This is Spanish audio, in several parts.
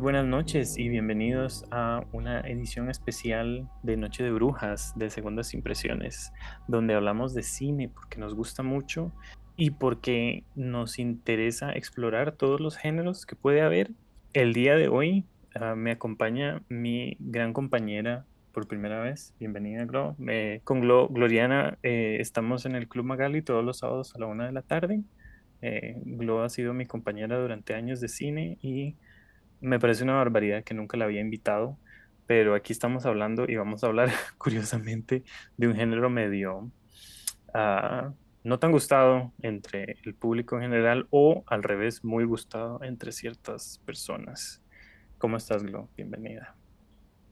Buenas noches y bienvenidos a una edición especial de Noche de Brujas de Segundas Impresiones, donde hablamos de cine porque nos gusta mucho y porque nos interesa explorar todos los géneros que puede haber. El día de hoy uh, me acompaña mi gran compañera por primera vez. Bienvenida, Glo. Eh, con Glo, Gloriana eh, estamos en el Club Magali todos los sábados a la una de la tarde. Eh, Glo ha sido mi compañera durante años de cine y me parece una barbaridad que nunca la había invitado, pero aquí estamos hablando y vamos a hablar curiosamente de un género medio uh, no tan gustado entre el público en general o al revés, muy gustado entre ciertas personas. ¿Cómo estás, Glo? Bienvenida.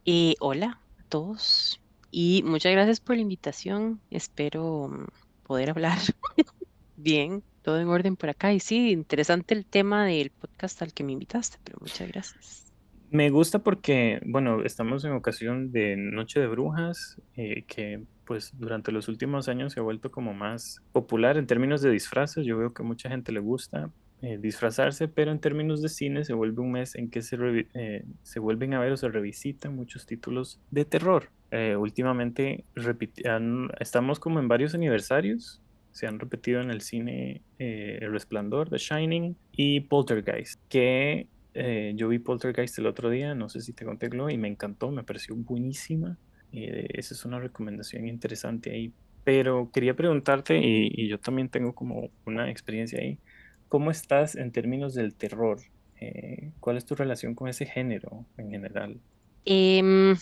Eh, hola a todos y muchas gracias por la invitación. Espero mm, poder hablar bien todo en orden por acá. Y sí, interesante el tema del podcast al que me invitaste, pero muchas gracias. Me gusta porque, bueno, estamos en ocasión de Noche de Brujas, eh, que pues durante los últimos años se ha vuelto como más popular en términos de disfraces. Yo veo que mucha gente le gusta eh, disfrazarse, pero en términos de cine se vuelve un mes en que se, eh, se vuelven a ver o se revisitan muchos títulos de terror. últimamente estamos como en varios aniversarios se han repetido en el cine eh, El Resplandor, The Shining y Poltergeist, que eh, yo vi Poltergeist el otro día, no sé si te conté, Glo, y me encantó, me pareció buenísima. Eh, esa es una recomendación interesante ahí. Pero quería preguntarte, y, yo también tengo como una experiencia ahí, ¿cómo estás en términos del terror? ¿Cuál es tu relación con ese género en general? Em,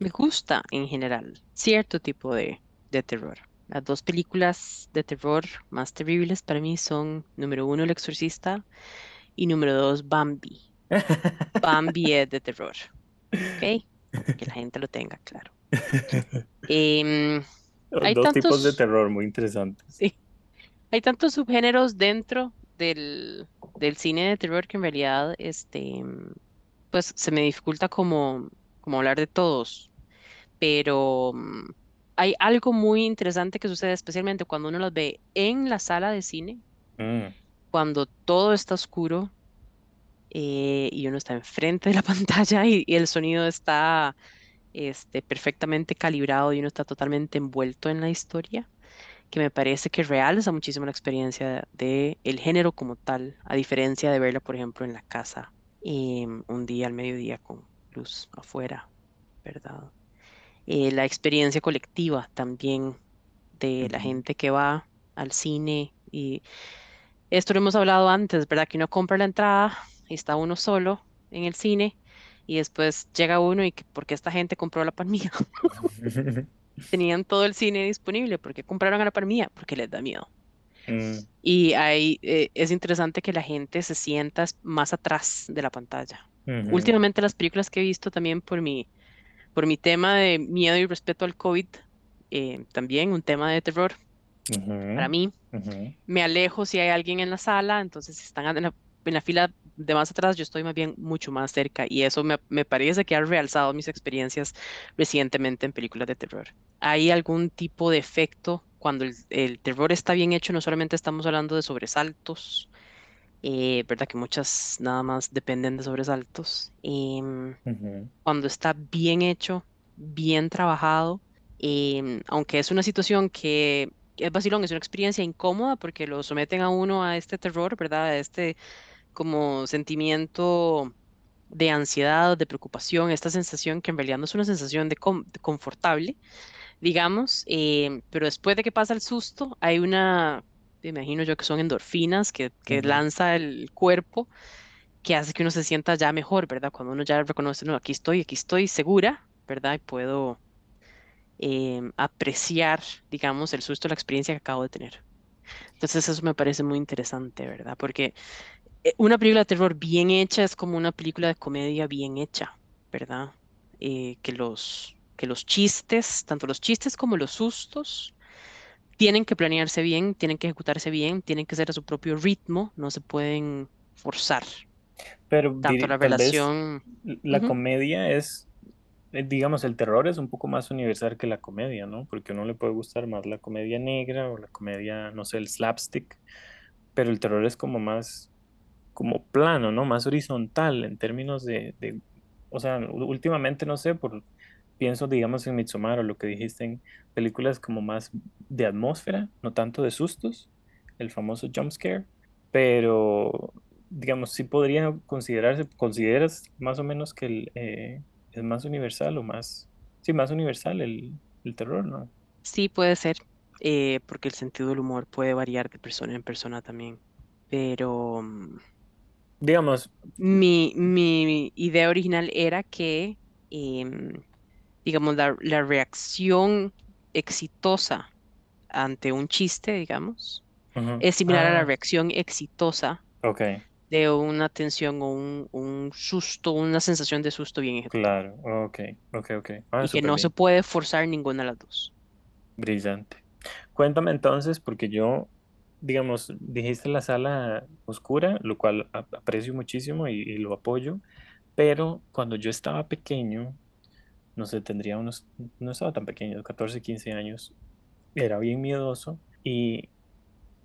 me gusta en general cierto tipo de, de terror. Las dos películas de terror más terribles para mí son, número uno, El Exorcista y número dos, Bambi. Bambi es de terror. ¿Ok? Que la gente lo tenga claro. Em, hay dos tipos de terror muy interesantes. Sí. Hay tantos subgéneros dentro del, del, cine de terror que en realidad este, pues se me dificulta como, como hablar de todos. Pero hay algo muy interesante que sucede, especialmente cuando uno los ve en la sala de cine, mm. cuando todo está oscuro eh, y uno está enfrente de la pantalla y, el sonido está este, perfectamente calibrado y uno está totalmente envuelto en la historia, que me parece que realza muchísimo la experiencia del el género como tal, a diferencia de verla, por ejemplo, en la casa em, un día al mediodía con luz afuera, ¿verdad? Eh, la experiencia colectiva también de la gente que va al cine y esto lo hemos hablado antes, ¿verdad? Que uno compra la entrada y está uno solo en el cine y después llega uno y que porque esta gente compró la palmilla. Tenían todo el cine disponible, ¿por qué compraron a la palmilla? Porque les da miedo. Mm. Y ahí eh, es interesante que la gente se sienta más atrás de la pantalla. Últimamente las películas que he visto también por mi por mi tema de miedo y respeto al COVID, eh, también un tema de terror. Para mí, me alejo si hay alguien en la sala, entonces si están en la, fila de más atrás, yo estoy más bien mucho más cerca y eso me, me, parece que ha realzado mis experiencias recientemente en películas de terror. ¿Hay algún tipo de efecto cuando el, el terror está bien hecho? No solamente estamos hablando de sobresaltos, eh, ¿verdad? Que muchas nada más dependen de sobresaltos. Em, cuando está bien hecho, bien trabajado, em, aunque es una situación que es vacilón, es una experiencia incómoda porque lo someten a uno a este terror, ¿verdad? A este como sentimiento de ansiedad, de preocupación, esta sensación que en realidad no es una sensación de, confortable, digamos, em, pero después de que pasa el susto, hay una me imagino yo que son endorfinas que, que lanza el cuerpo, que hace que uno se sienta ya mejor, ¿verdad? Cuando uno ya reconoce, no, aquí estoy, aquí estoy segura, ¿verdad? Y puedo em, apreciar, digamos, el susto, la experiencia que acabo de tener. Entonces eso me parece muy interesante, ¿verdad? Porque eh, una película de terror bien hecha es como una película de comedia bien hecha, ¿verdad? Eh, que, los, que los chistes, tanto los chistes como los sustos, tienen que planearse bien, tienen que ejecutarse bien, tienen que ser a su propio ritmo, no se pueden forzar. Pero tanto la relación. La comedia es, eh, digamos, el terror es un poco más universal que la comedia, ¿no? Porque uno le puede gustar más la comedia negra o la comedia, no sé, el slapstick, pero el terror es como más como plano, ¿no? Más horizontal en términos de, de o sea, últimamente no sé, por, pienso, digamos, en Midsommar o lo que dijiste en películas como más de atmósfera, no tanto de sustos, el famoso jump scare, pero digamos, sí podría considerarse, consideras más o menos que el, eh, es más universal o más, sí, más universal el, el terror, ¿no? Sí, puede ser, eh, porque el sentido del humor puede variar de persona en persona también. Pero mm, Digamos, mi, mi idea original era que, em, digamos, la, la reacción exitosa ante un chiste, digamos, es similar a la Ah, reacción exitosa ok, de una tensión o un, un susto, una sensación de susto bien ejecutado. claro, ok, ok, ok. Ah, Y que no se puede forzar ninguna de las dos. brillante. Cuéntame entonces, porque yo, digamos, dijiste la sala oscura, lo cual aprecio muchísimo y, y lo apoyo, pero cuando yo estaba pequeño, no sé, tendría unos, no estaba tan pequeño, 14 15 años, era bien miedoso. Y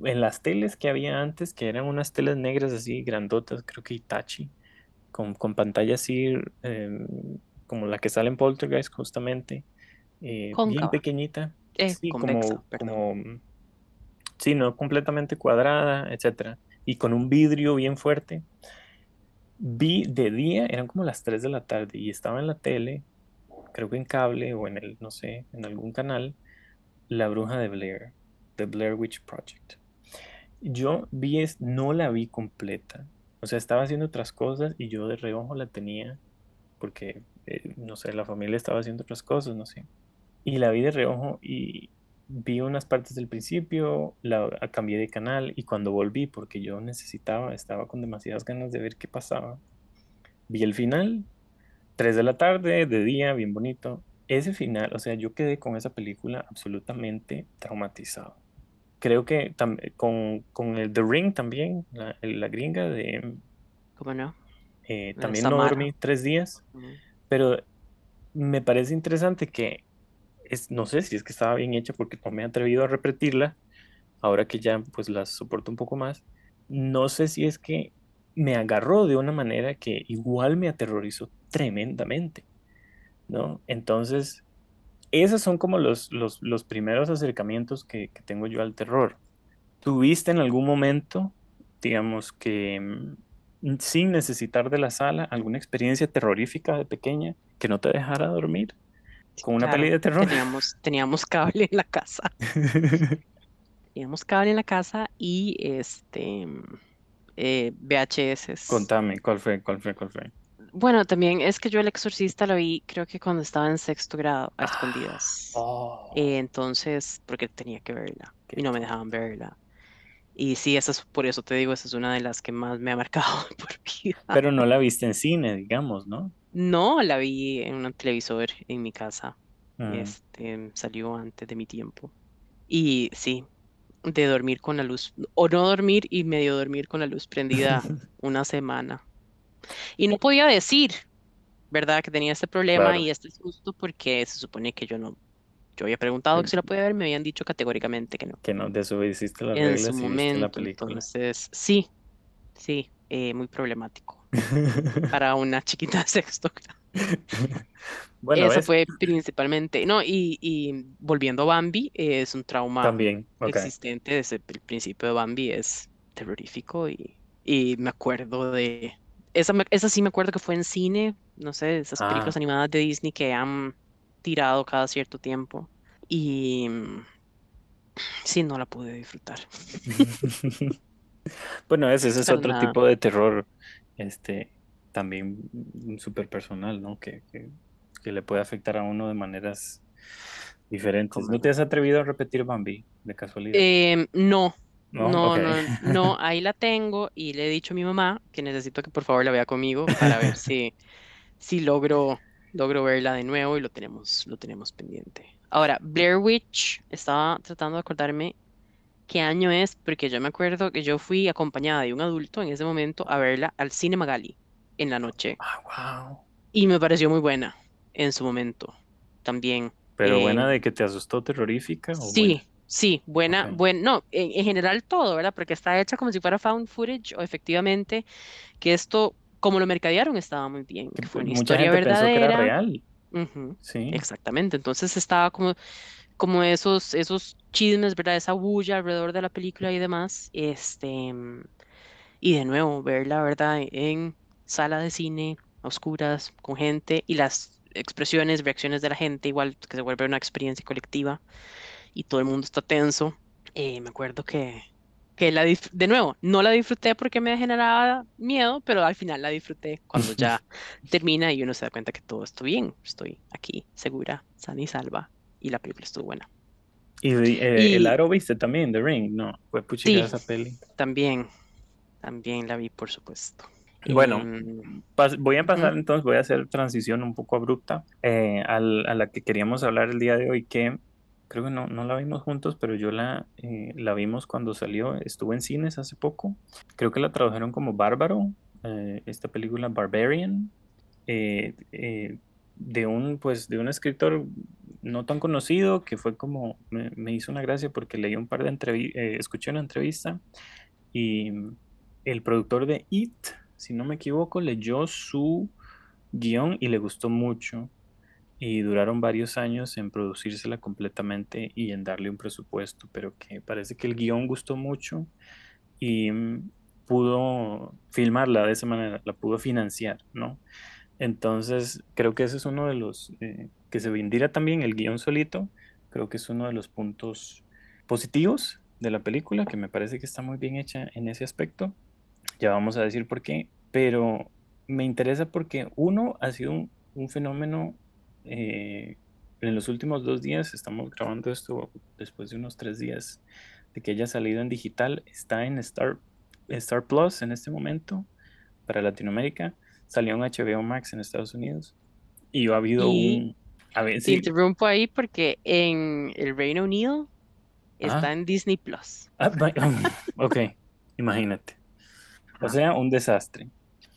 en las teles que había antes, que eran unas teles negras así grandotas, creo que Hitachi, con, con pantalla así em, como la que sale en Poltergeist justamente, eh, bien pequeñita, eh, sí, convexa, como, como, sí, no completamente cuadrada, etcétera, y con un vidrio bien fuerte. Vi de día, eran como las 3 de la tarde y estaba en la tele, creo que en cable o en el, no sé, en algún canal, La Bruja de Blair, The Blair Witch Project. Yo vi, es, no la vi completa, o sea, estaba haciendo otras cosas y yo de reojo la tenía porque, eh, no sé, la familia estaba haciendo otras cosas, no sé. Y la vi de reojo y vi unas partes del principio, la a- cambié de canal y cuando volví, porque yo necesitaba, estaba con demasiadas ganas de ver qué pasaba, vi el final, 3 de la tarde, de día, bien bonito. Ese final, o sea, yo quedé con esa película absolutamente traumatizado. Creo que con, con el The Ring también, la, la gringa de, ¿Cómo no? eh, también no Samara. dormí tres días, pero me parece interesante que es, no sé si es que estaba bien hecha porque no me he atrevido a repetirla, ahora que ya pues la soporto un poco más. No sé si es que me agarró de una manera que igual me aterrorizó tremendamente, ¿no? Entonces, esos son como los, los, los primeros acercamientos que, que tengo yo al terror. ¿Tuviste en algún momento, digamos que mm, sin necesitar de la sala, alguna experiencia terrorífica de pequeña que no te dejara dormir con una peli claro, de terror? teníamos, teníamos cable en la casa. Teníamos cable en la casa y este mm, eh, VHS. Contame, ¿cuál fue? ¿Cuál fue? ¿Cuál fue? Bueno, también es que yo El Exorcista lo vi, creo que cuando estaba en sexto grado, a Ah, escondidas. oh, Eh, entonces, porque tenía que verla y no me dejaban verla. Y sí, esa es, por eso te digo, esa es una de las que más me ha marcado por vida. Pero no la viste en cine, digamos, ¿no? No, la vi en un televisor en mi casa. Mm. Este, salió antes de mi tiempo. Y sí, de dormir con la luz, o no dormir y medio dormir con la luz prendida una semana. Y no podía decir, ¿verdad? Que tenía este problema Claro, y este susto porque se supone que yo no, yo había preguntado que, que se la podía ver, me habían dicho categóricamente que no. que no desobedeciste las En su viste la momento, película. entonces, sí, sí, eh, muy problemático para una chiquita de sexto. Bueno, Eso ¿ves? fue principalmente, no, y, y volviendo a Bambi, eh, es un trauma También, ok. existente desde el principio de Bambi, es terrorífico y, y me acuerdo de, esa, me- esa sí me acuerdo que fue en cine, no sé, esas películas Ah. animadas de Disney que han tirado cada cierto tiempo y mm, sí, no la pude disfrutar, Bueno, ese, ese es otro nada, tipo de terror, este, también súper personal, ¿no? Que, que, que le puede afectar a uno de maneras diferentes. ¿No te has atrevido a repetir Bambi, de casualidad? Em, no, No, no, no, no, ahí la tengo y le he dicho a mi mamá que necesito que por favor la vea conmigo para ver si, si logro, logro verla de nuevo y lo tenemos, lo tenemos pendiente. Ahora, Blair Witch, estaba tratando de acordarme qué año es, porque yo me acuerdo que yo fui acompañada de un adulto en ese momento a verla al Cine Magali en la noche Ah, wow. y me pareció muy buena en su momento también. Pero buena Em, de que te asustó terrorífica o sí, buena. Sí, buena, Ok. buen, no, en, en general todo, ¿verdad? Porque está hecha como si fuera found footage o efectivamente que esto, como lo mercadearon, estaba muy bien, Que fue una mucha historia gente pensó que era verdadera. real. Sí. exactamente. Entonces estaba como, como esos, esos chismes, ¿verdad? Esa bulla alrededor de la película y demás. Este, y de nuevo, verla, ¿verdad? En sala de cine, a oscuras, con gente, y las expresiones, reacciones de la gente, igual que se vuelve una experiencia colectiva y todo el mundo está tenso. Eh, me acuerdo que, que la de nuevo, no la disfruté porque me generaba miedo, pero al final la disfruté cuando ya termina y uno se da cuenta que todo estuvo bien, estoy aquí segura, sana y salva, y la película estuvo buena. Y eh, el aro viste también, The Ring, no, fue sí, esa peli. también, también la vi, por supuesto. Bueno, Em, voy a pasar entonces, voy a hacer transición un poco abrupta eh, al- a la que queríamos hablar el día de hoy, que creo que no, no la vimos juntos, pero yo la, eh, la vimos cuando salió, estuvo en cines hace poco, creo que la tradujeron como Bárbaro, eh, esta película Barbarian, eh, eh, de un, pues, de un escritor no tan conocido, que fue como, me, hizo una gracia porque leí un par de entrevistas, escuché una entrevista y el productor de It, si no me equivoco, leyó su guion y le gustó mucho. Y duraron varios años en producírsela completamente y en darle un presupuesto, pero que parece que el guion gustó mucho y mm, pudo filmarla de esa manera, la pudo financiar, ¿no? Entonces, creo que ese es uno de los eh, que se vendiera también el guion solito, creo que es uno de los puntos positivos de la película, que me parece que está muy bien hecha en ese aspecto. Ya vamos a decir por qué, pero me interesa porque uno ha sido un, un fenómeno eh, en los últimos dos días, estamos grabando esto después de unos tres días de que haya salido en digital, está en Star, Star Plus en este momento para Latinoamérica, salió en HBO Max en Estados Unidos y ha habido Y un... A ver, te sí, interrumpo ahí porque en el Reino Unido está ah, en Disney Plus. ah, ok, imagínate. O sea, un desastre.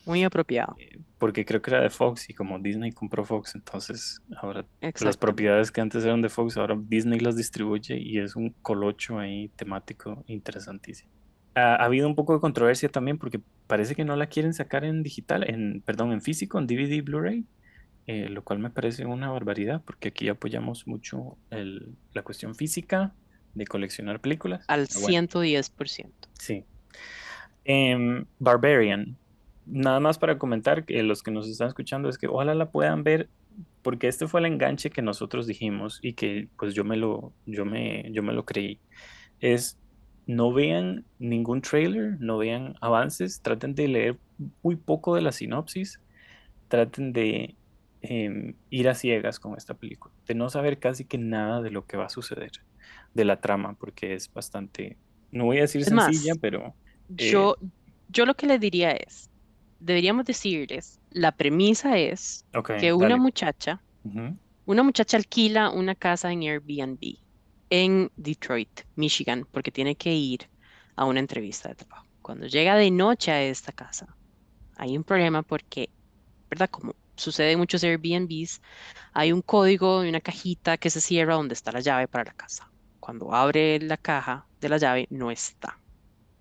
Muy apropiado. eh, porque creo que era de Fox y como Disney compró Fox, entonces ahora las propiedades que antes eran de Fox, ahora Disney las distribuye y es un colocho ahí temático interesantísimo. Ha, ha habido un poco de controversia también porque parece que no la quieren sacar en digital, en, perdón, en físico, en DVD Blu-ray, eh, lo cual me parece una barbaridad porque aquí apoyamos mucho el- la cuestión física de coleccionar películas. al Pero bueno, 110%. sí. Em, Barbarian. Nada más para comentar que los que nos están escuchando es que ojalá la puedan ver porque este fue el enganche que nosotros dijimos y que pues yo me lo yo me yo me lo creí. Es no vean ningún trailer, no vean avances, traten de leer muy poco de la sinopsis, traten de em, ir a ciegas con esta película, de no saber casi que nada de lo que va a suceder, de la trama, porque es bastante, no voy a decir Es sencilla, más, pero eh, yo, yo lo que le diría es, deberíamos decirles, la premisa es que una dale. muchacha, una muchacha alquila una casa en Airbnb en Detroit, Michigan, porque tiene que ir a una entrevista de trabajo. Cuando llega de noche a esta casa, hay un problema porque, ¿verdad? Como sucede en muchos Airbnbs, hay un código y una cajita que se cierra donde está la llave para la casa. Cuando abre la caja de la llave, no está.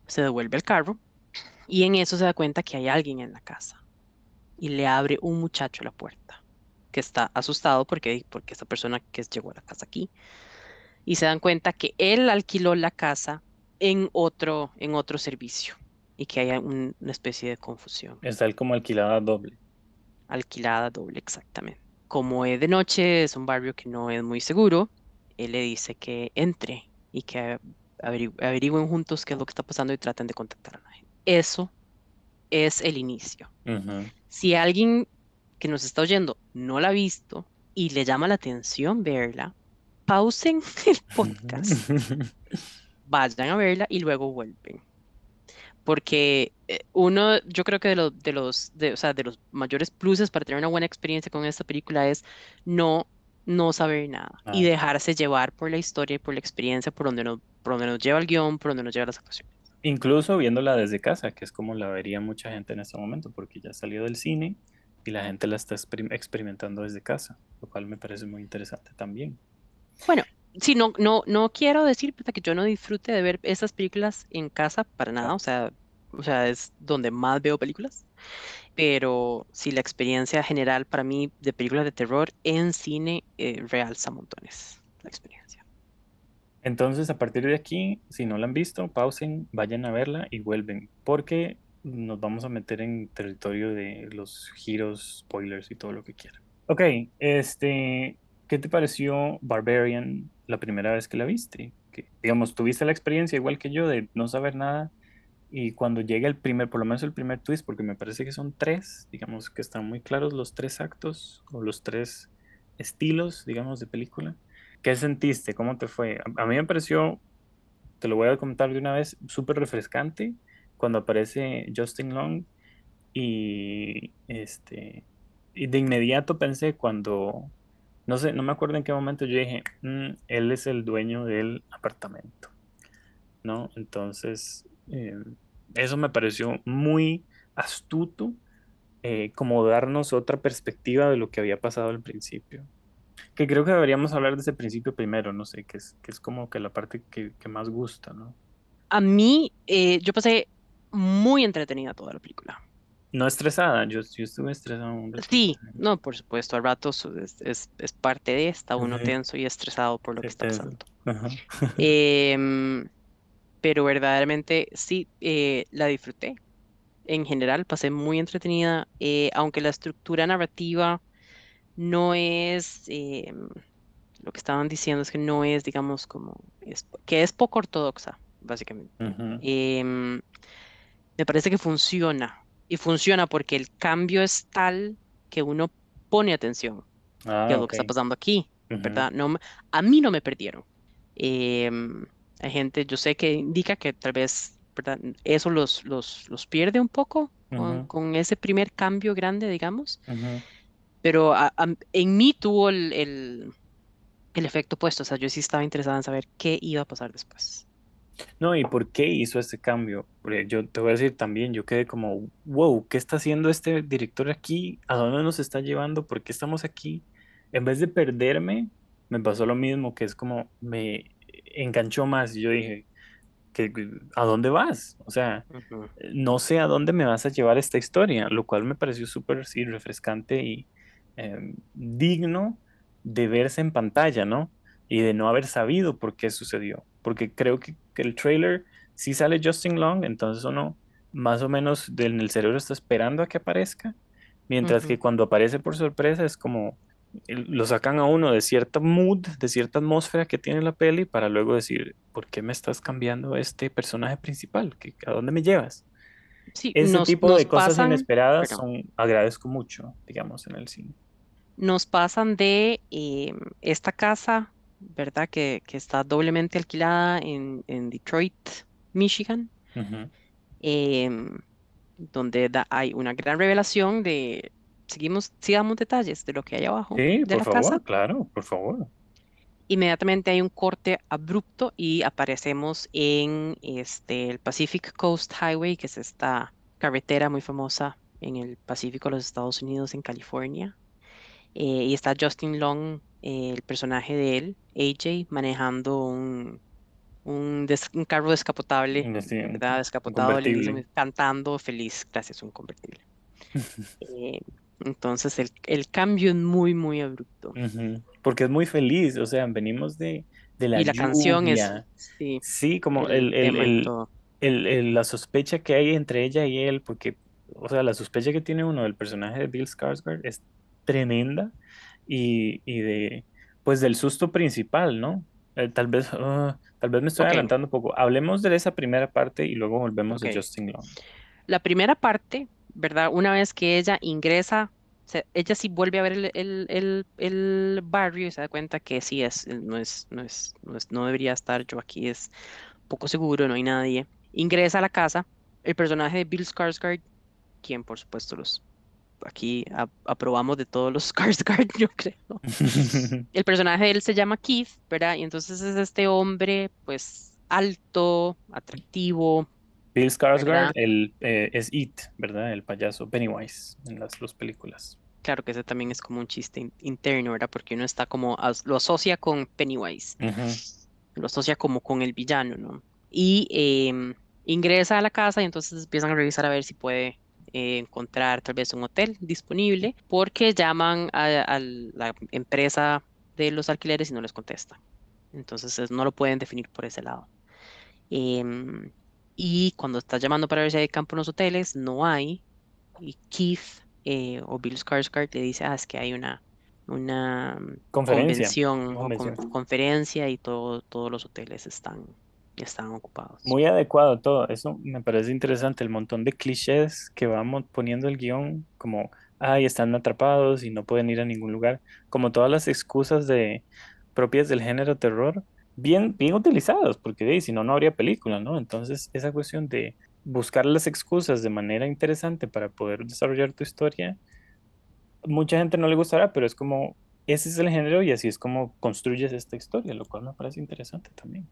Se devuelve el carro y en eso se da cuenta que hay alguien en la casa y le abre un muchacho la puerta que está asustado porque, porque esta persona que llegó a la casa aquí y se dan cuenta que él alquiló la casa en otro, en otro servicio y que hay un- una especie de confusión. Está el como alquilada doble. Alquilada doble, exactamente. Como es de noche, es un barrio que no es muy seguro, él le dice que entre y que averigüen juntos qué es lo que está pasando y traten de contactar a la gente. Eso es el inicio. Si alguien que nos está oyendo no la ha visto y le llama la atención verla, pausen el podcast, vayan a verla y luego vuelven. Porque eh, uno, yo creo que de los, de los, de, o sea, de los mayores pluses para tener una buena experiencia con esta película es no, no saber nada y Ah, dejarse llevar por la historia y por la experiencia, por donde nos, por donde nos lleva el guion, por donde nos lleva las actuaciones. Incluso viéndola desde casa, que es como la vería mucha gente en este momento, porque ya salió del cine y la gente la está experim- experimentando desde casa, lo cual me parece muy interesante también. Bueno, sí, no, no, no quiero decir que yo no disfrute de ver esas películas en casa para nada, o sea, o sea, es donde más veo películas, pero sí, la experiencia general para mí de películas de terror en cine eh, realza montones la experiencia. Entonces, a partir de aquí, si no la han visto, pausen, vayan a verla y vuelven, porque nos vamos a meter en territorio de los giros, spoilers y todo lo que quieran. Ok, este, ¿qué te pareció Barbarian la primera vez que la viste? Que, digamos, tuviste la experiencia igual que yo de no saber nada y cuando llega el primer, por lo menos el primer twist, porque me parece que son tres, digamos que están muy claros los tres actos o los tres estilos, digamos, de película. ¿Qué sentiste? ¿Cómo te fue? A, mí me pareció, te lo voy a contar de una vez, súper refrescante cuando aparece Justin Long y este y de inmediato pensé cuando no sé, no me acuerdo en qué momento yo dije, "Mm, él es el dueño del apartamento, ¿no? Entonces, eh, eso me pareció muy astuto, eh, como darnos otra perspectiva de lo que había pasado al principio. Que creo que deberíamos hablar de ese principio primero, no sé, que es, que es como que la parte que, que más gusta, ¿no? A mí, eh, yo pasé muy entretenida toda la película. No estresada, yo, yo estuve estresado un ratito. Sí, no, por supuesto, a ratos es, es, es parte de esta, uno Sí, tenso y estresado por lo que es está pasando. Ajá. Em, pero verdaderamente sí, eh, la disfruté. En general, pasé muy entretenida, eh, aunque la estructura narrativa no es, em, lo que estaban diciendo es que no es, digamos, como, es, que es poco ortodoxa, básicamente. Em, me parece que funciona, y funciona porque el cambio es tal que uno pone atención, que Ah, lo que está pasando aquí, Ujú, ¿verdad? No, a mí no me perdieron. Em, hay gente, yo sé que indica que tal vez, ¿verdad? Eso los, los, los pierde un poco con, ese primer cambio grande, digamos. Pero a- a- en mí tuvo el, el, el efecto opuesto, o sea, yo sí estaba interesada en saber qué iba a pasar después. No, ¿y por qué hizo este cambio? Porque yo te voy a decir también, yo quedé como, wow, ¿qué está haciendo este director aquí? ¿A dónde nos está llevando? ¿Por qué estamos aquí? En vez de perderme, me pasó lo mismo, que es como me enganchó más. Y yo dije, ¿qué- ¿a dónde vas? O sea, Ujú. no sé a dónde me vas a llevar esta historia, lo cual me pareció súper, sí, refrescante y eh, digno de verse en pantalla, ¿no? Y de no haber sabido por qué sucedió. Porque creo que, que el trailer sí sale Justin Long, entonces uno más o menos en el cerebro está esperando a que aparezca, mientras que cuando aparece por sorpresa es como lo sacan a uno de cierta mood, de cierta atmósfera que tiene la peli para luego decir, ¿por qué me estás cambiando este personaje principal? ¿Qué- ¿A dónde me llevas? Sí, Ese nos, tipo nos de cosas pasan, inesperadas son, agradezco mucho, digamos, en el cine. Nos pasan de em, esta casa, ¿verdad? Que, que está doblemente alquilada en, en Detroit, Michigan, em, donde da- hay una gran revelación de, seguimos, sí damos detalles de lo que hay abajo Sí, de por la casa. favor, claro, por favor. Inmediatamente hay un corte abrupto y aparecemos en este, el Pacific Coast Highway, que es esta carretera muy famosa en el Pacífico de los Estados Unidos, en California. Eh, y está Justin Long, eh, el personaje de él, AJ, manejando un, un, des- un carro descapotable, Sí, ¿verdad? Descapotado, cantando feliz, gracias, un convertible. Eh, entonces el, el cambio es muy, muy abrupto. Porque es muy feliz, o sea, venimos de, de la Y la canción es, sí, Sí, como el- el- la sospecha que hay entre ella y él, porque, o sea, la sospecha que tiene uno del personaje de Bill Skarsgård es tremenda y, y de, pues del susto principal, ¿no? Eh, tal vez, ah, tal vez me estoy adelantando un poco. Hablemos de esa primera parte y luego volvemos a ok. Justin Long. La primera parte, ¿verdad? Una vez que ella ingresa, se- ella sí vuelve a ver el, el, el, el barrio y se da cuenta que sí es, no es, no es, no es, no debería estar yo aquí, es poco seguro, no hay nadie. Ingresa a la casa, el personaje de Bill Skarsgård, quien por supuesto los aquí aprobamos de todos los Skarsgård, yo creo. El personaje de él se llama Keith, ¿verdad? Y entonces es este hombre, pues, alto, atractivo, Bill Skarsgård el, eh, es It, ¿verdad? El payaso Pennywise en las dos películas. claro que ese también es como un chiste interno, ¿verdad? Porque uno está como, lo asocia con Pennywise, lo asocia como con el villano, ¿no? Y em, ingresa a la casa y entonces empiezan a revisar a ver si puede eh, encontrar tal vez un hotel disponible, porque llaman a, la empresa de los alquileres y no les contestan. Entonces no lo pueden definir por ese lado. Em, y cuando está llamando para ver si hay campo en los hoteles, no hay. Y Keith eh, o Bill Skarsgård le dice, ah, es que hay una, una convención, o conferencia y todo, todos los hoteles están, están ocupados. Muy adecuado todo. Eso me parece interesante, el montón de clichés que vamos poniendo el guion, como, ay, están atrapados y no pueden ir a ningún lugar, como todas las excusas propias del género terror bien, bien utilizados, porque si no, no habría película, ¿no? Entonces, esa cuestión de buscar las excusas de manera interesante para poder desarrollar tu historia, mucha gente no le gustará, pero es como, ese es el género y así es como construyes esta historia, lo cual me parece interesante también.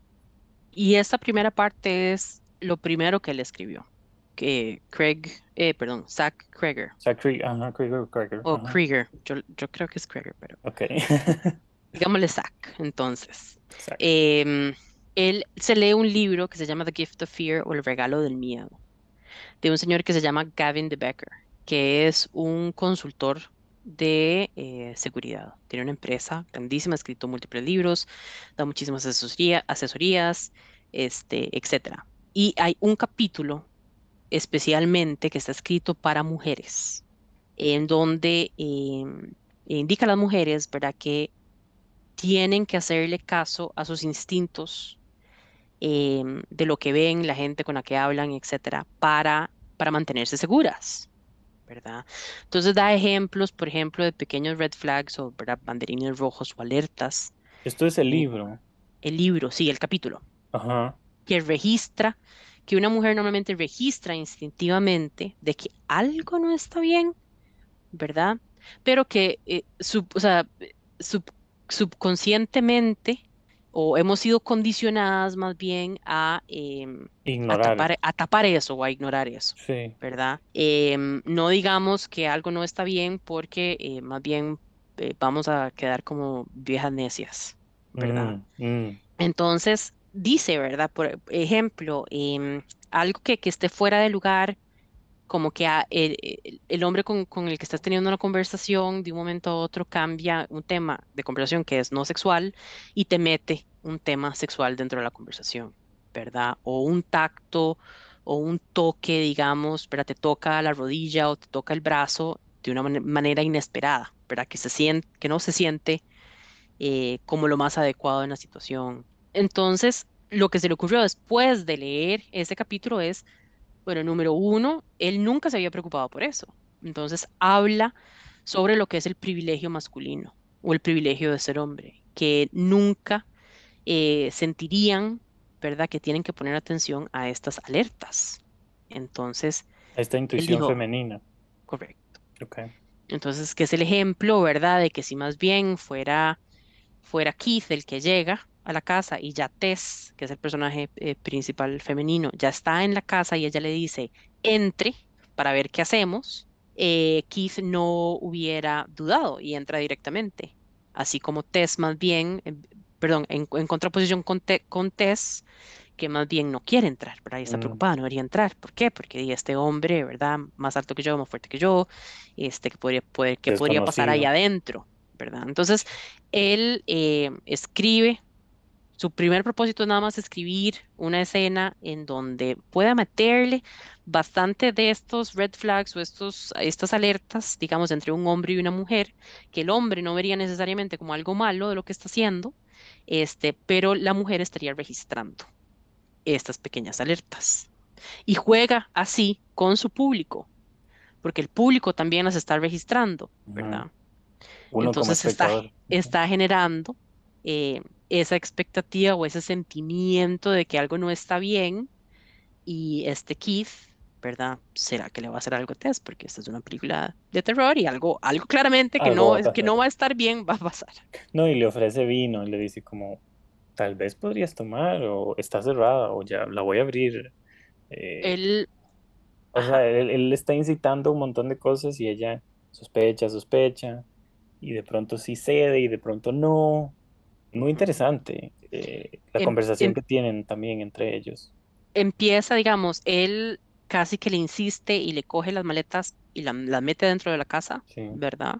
Y esta primera parte es lo primero que él escribió, que Craig, eh, perdón, Zach Krieger. Zach Krieger, ajá, Krieger, Krieger. O Krieger, yo, yo creo que es Krieger, pero... Ok. digámosle Zach, entonces. Em, él se lee un libro que se llama The Gift of Fear o El Regalo del Miedo, de un señor que se llama Gavin de Becker, que es un consultor de eh, seguridad. Tiene una empresa grandísima, ha escrito múltiples libros, da muchísimas asesorías, este, etc. Y hay un capítulo especialmente que está escrito para mujeres, en donde em, indica a las mujeres, ¿verdad?, que tienen que hacerle caso a sus instintos em, de lo que ven, la gente con la que hablan, etcétera, para, para mantenerse seguras, ¿verdad? Entonces da ejemplos, por ejemplo, de pequeños red flags o ¿verdad? banderines rojos o alertas. Esto es el libro. El libro, sí, el capítulo. Ajá. Que registra, que una mujer normalmente registra instintivamente de que algo no está bien, ¿verdad? Pero que eh, o sea, subconscientemente o hemos sido condicionadas más bien a, em, a, tapar, eso o a ignorar eso, ¿verdad? Em, no digamos que algo no está bien porque eh, más bien eh, vamos a quedar como viejas necias, ¿verdad? Mm, mm. Entonces, dice, ¿verdad? Por ejemplo, em, algo que, que esté fuera de lugar como que el, hombre con, el que estás teniendo una conversación de un momento a otro cambia un tema de conversación que es no sexual y te mete un tema sexual dentro de la conversación, ¿verdad? O un tacto o un toque, digamos, ¿verdad? Te toca la rodilla o te toca el brazo de una manera inesperada, ¿verdad? Que, se siente, que no se siente eh, como lo más adecuado en la situación. Entonces, lo que se le ocurrió después de leer ese capítulo es bueno, número uno, él nunca se había preocupado por eso. Entonces habla sobre lo que es el privilegio masculino o el privilegio de ser hombre, que nunca eh, sentirían, ¿verdad?, que tienen que poner atención a estas alertas. Entonces... Esta intuición femenina. Correcto. Okay. Entonces, que es el ejemplo, ¿verdad?, de que si más bien fuera, fuera Keith el que llega, a la casa y ya Tess, que es el personaje eh, principal femenino, ya está en la casa y ella le dice, entre para ver qué hacemos, eh, Keith no hubiera dudado y entra directamente. Así como Tess más bien, eh, perdón, en, contraposición con, con, Tess, que más bien no quiere entrar, ¿verdad? Y está mm. preocupada, no debería entrar. ¿Por qué? Porque este hombre, ¿verdad? Más alto que yo, más fuerte que yo, este, que podría, poder, que podría pasar ahí adentro, ¿verdad? Entonces, él escribe su primer propósito es nada más escribir una escena en donde pueda meterle bastante de estos red flags o estos, estas alertas, digamos, entre un hombre y una mujer, que el hombre no vería necesariamente como algo malo de lo que está haciendo, este, pero la mujer estaría registrando estas pequeñas alertas. Y juega así con su público, porque el público también las está registrando, ¿verdad? Entonces está, está generando eh, esa expectativa o ese sentimiento de que algo no está bien y este Keith, ¿verdad? ¿Será que le va a hacer algo a Tess? Porque esta es una película de terror y algo, algo claramente que, no, que no va a estar bien va a pasar. No, y le ofrece vino y le dice como, tal vez podrías tomar o está cerrada o ya la voy a abrir. Eh, él... O sea, él, él está incitando un montón de cosas y ella sospecha, sospecha, y de pronto sí cede y de pronto no. Muy interesante eh, la Em- conversación em- que tienen también entre ellos. empieza, digamos, él casi que le insiste y le coge las maletas y la- las mete dentro de la casa, Sí. ¿verdad?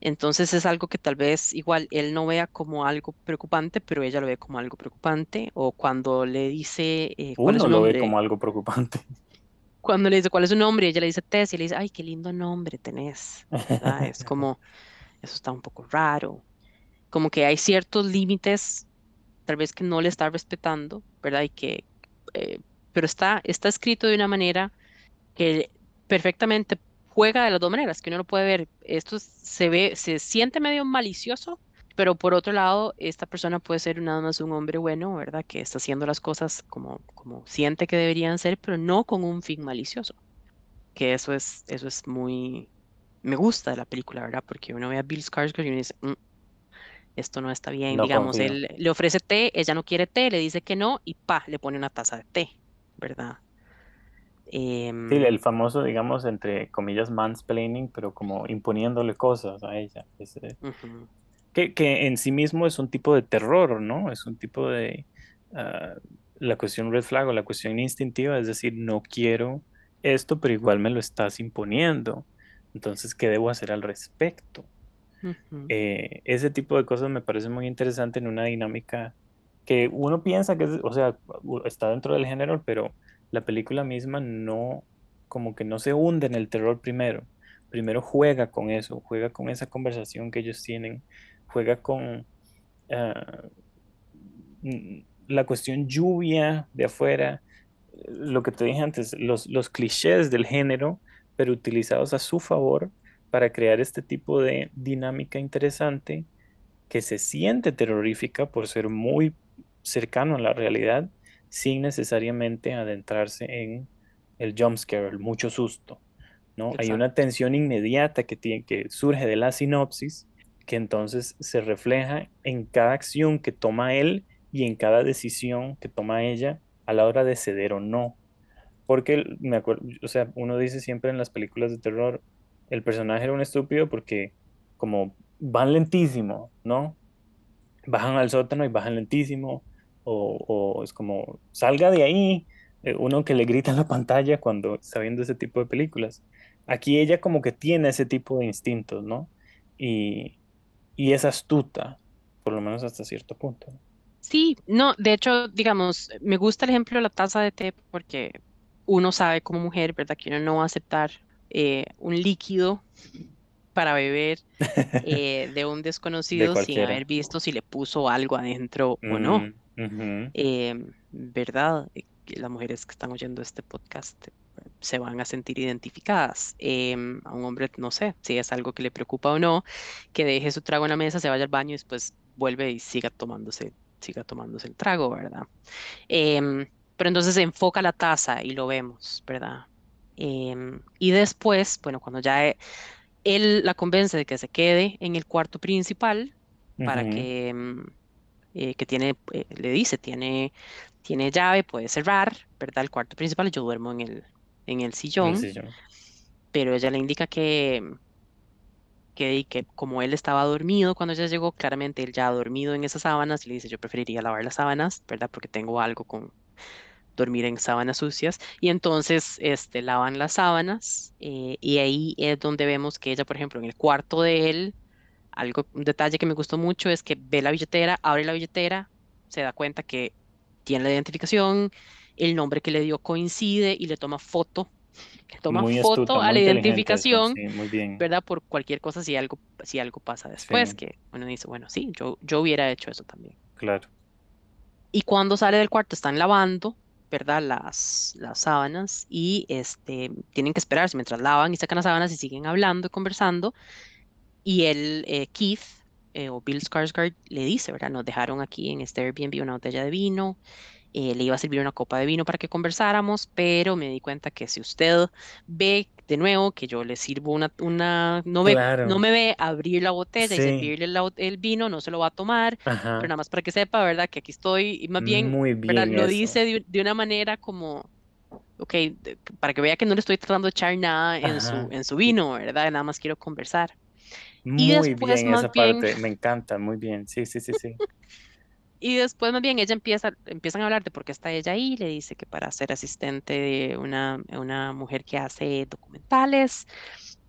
Entonces es algo que tal vez igual él no vea como algo preocupante, pero ella lo ve como algo preocupante. O cuando le dice eh, cuál es Uno su lo ve como algo preocupante. cuando le dice cuál es su nombre, ella le dice Tess, y le dice, ay, qué lindo nombre tenés, ¿verdad? Es como, eso está un poco raro. Como que hay ciertos límites, tal vez que no le está respetando, ¿verdad? Y que, eh, pero está, está escrito de una manera que perfectamente juega de las dos maneras, que uno lo puede ver, esto se ve, se siente medio malicioso, pero por otro lado, esta persona puede ser nada más un hombre bueno, ¿verdad? Que está haciendo las cosas como, como siente que deberían ser, pero no con un fin malicioso, que eso es, eso es muy, me gusta de la película, ¿verdad? Porque uno ve a Bill Skarsgård y uno dice, "Mm, esto no está bien, No digamos, confío. él le ofrece té, ella no quiere té, le dice que no y pa, le pone una taza de té, ¿verdad? Sí, Em, el famoso, digamos, entre comillas, mansplaining, pero como imponiéndole cosas a ella. Que, que en sí mismo es un tipo de terror, ¿no? Es un tipo de... ah, la cuestión red flag o la cuestión instintiva, es decir, no quiero esto, pero igual me lo estás imponiendo. Entonces, ¿qué debo hacer al respecto? Eh, ese tipo de cosas me parece muy interesante en una dinámica que uno piensa que es, o sea, está dentro del género, pero la película misma no, como que no se hunde en el terror primero. Primero juega con eso, juega con esa conversación que ellos tienen, juega con ah, la cuestión lluvia de afuera, lo que te dije antes, los, los clichés del género, pero utilizados a su favor para crear este tipo de dinámica interesante que se siente terrorífica por ser muy cercano a la realidad, sin necesariamente adentrarse en el jump scare, el mucho susto, ¿no? Hay una tensión inmediata que, tiene, que surge de la sinopsis, que entonces se refleja en cada acción que toma él y en cada decisión que toma ella a la hora de ceder o no. Porque me acuerdo, o sea, uno dice siempre en las películas de terror, el personaje era un estúpido porque como van lentísimo, ¿no? Bajan al sótano y bajan lentísimo, o, es como, salga de ahí, eh, uno que le grita en la pantalla cuando está viendo ese tipo de películas. Aquí ella como que tiene ese tipo de instintos, ¿no? Y, y es astuta, por lo menos hasta cierto punto. Sí, no, de hecho, digamos, me gusta el ejemplo de la taza de té porque uno sabe como mujer, ¿verdad? Que uno no va a aceptar eh, un líquido para beber eh, de un De desconocido sin haber visto si le puso algo adentro o no. Mm, ¿verdad? Eh, que las mujeres que están oyendo este podcast se van a sentir identificadas. Em, a un hombre, no sé, si es algo que le preocupa o no, que deje su trago en la mesa, se vaya al baño y después vuelve y siga tomándose, siga tomándose el trago, ¿verdad? Em, pero entonces se enfoca la taza y lo vemos, ¿verdad? Em, y después, bueno, cuando ya e- él la convence de que se quede en el cuarto principal para Ujú, que, em, eh, que tiene, eh, le dice, tiene, tiene llave, puede cerrar, ¿verdad? El cuarto principal, yo duermo en el, en el sillón, pero ella le indica que, que, y que como él estaba dormido cuando ella llegó, claramente él ya ha dormido en esas sábanas y le dice, yo preferiría lavar las sábanas, ¿verdad? Porque tengo algo con dormir en sábanas sucias. Y entonces este, lavan las sábanas eh, y ahí es donde vemos que ella, por ejemplo, en el cuarto de él, algo, un detalle que me gustó mucho es que ve la billetera, abre la billetera, se da cuenta que tiene la identificación, el nombre que le dio coincide y le toma foto, le toma Muy astuta, foto a la eso, identificación, sí, muy bien. ¿verdad? Por cualquier cosa si algo, si algo pasa después, Sí, que uno dice, bueno, sí, yo, yo hubiera hecho eso también. claro. Y cuando sale del cuarto están lavando, ¿verdad? Las, las sábanas y este, tienen que esperarse mientras lavan y sacan las sábanas y siguen hablando y conversando. Y el eh, Keith eh, o Bill Skarsgård le dice, ¿verdad? Nos dejaron aquí en este Airbnb una botella de vino. Eh, le iba a servir una copa de vino para que conversáramos, pero me di cuenta que si usted ve de nuevo que yo le sirvo una, una no ve, no Claro, me ve abrir la botella y servirle la el vino, no se lo va a tomar pero nada más para que sepa, ¿verdad? Que aquí estoy, y más bien, muy bien Lo dice de, de una manera como, ok, para que vea que no le estoy tratando de echar nada en su, en su vino, ¿verdad? Nada más quiero conversar. Y Muy después bien más esa bien, parte, me encanta, muy bien. Sí, sí, sí, sí. y después más bien ella empieza, empiezan a hablar de por qué está ella ahí, le dice que para ser asistente de una, una mujer que hace documentales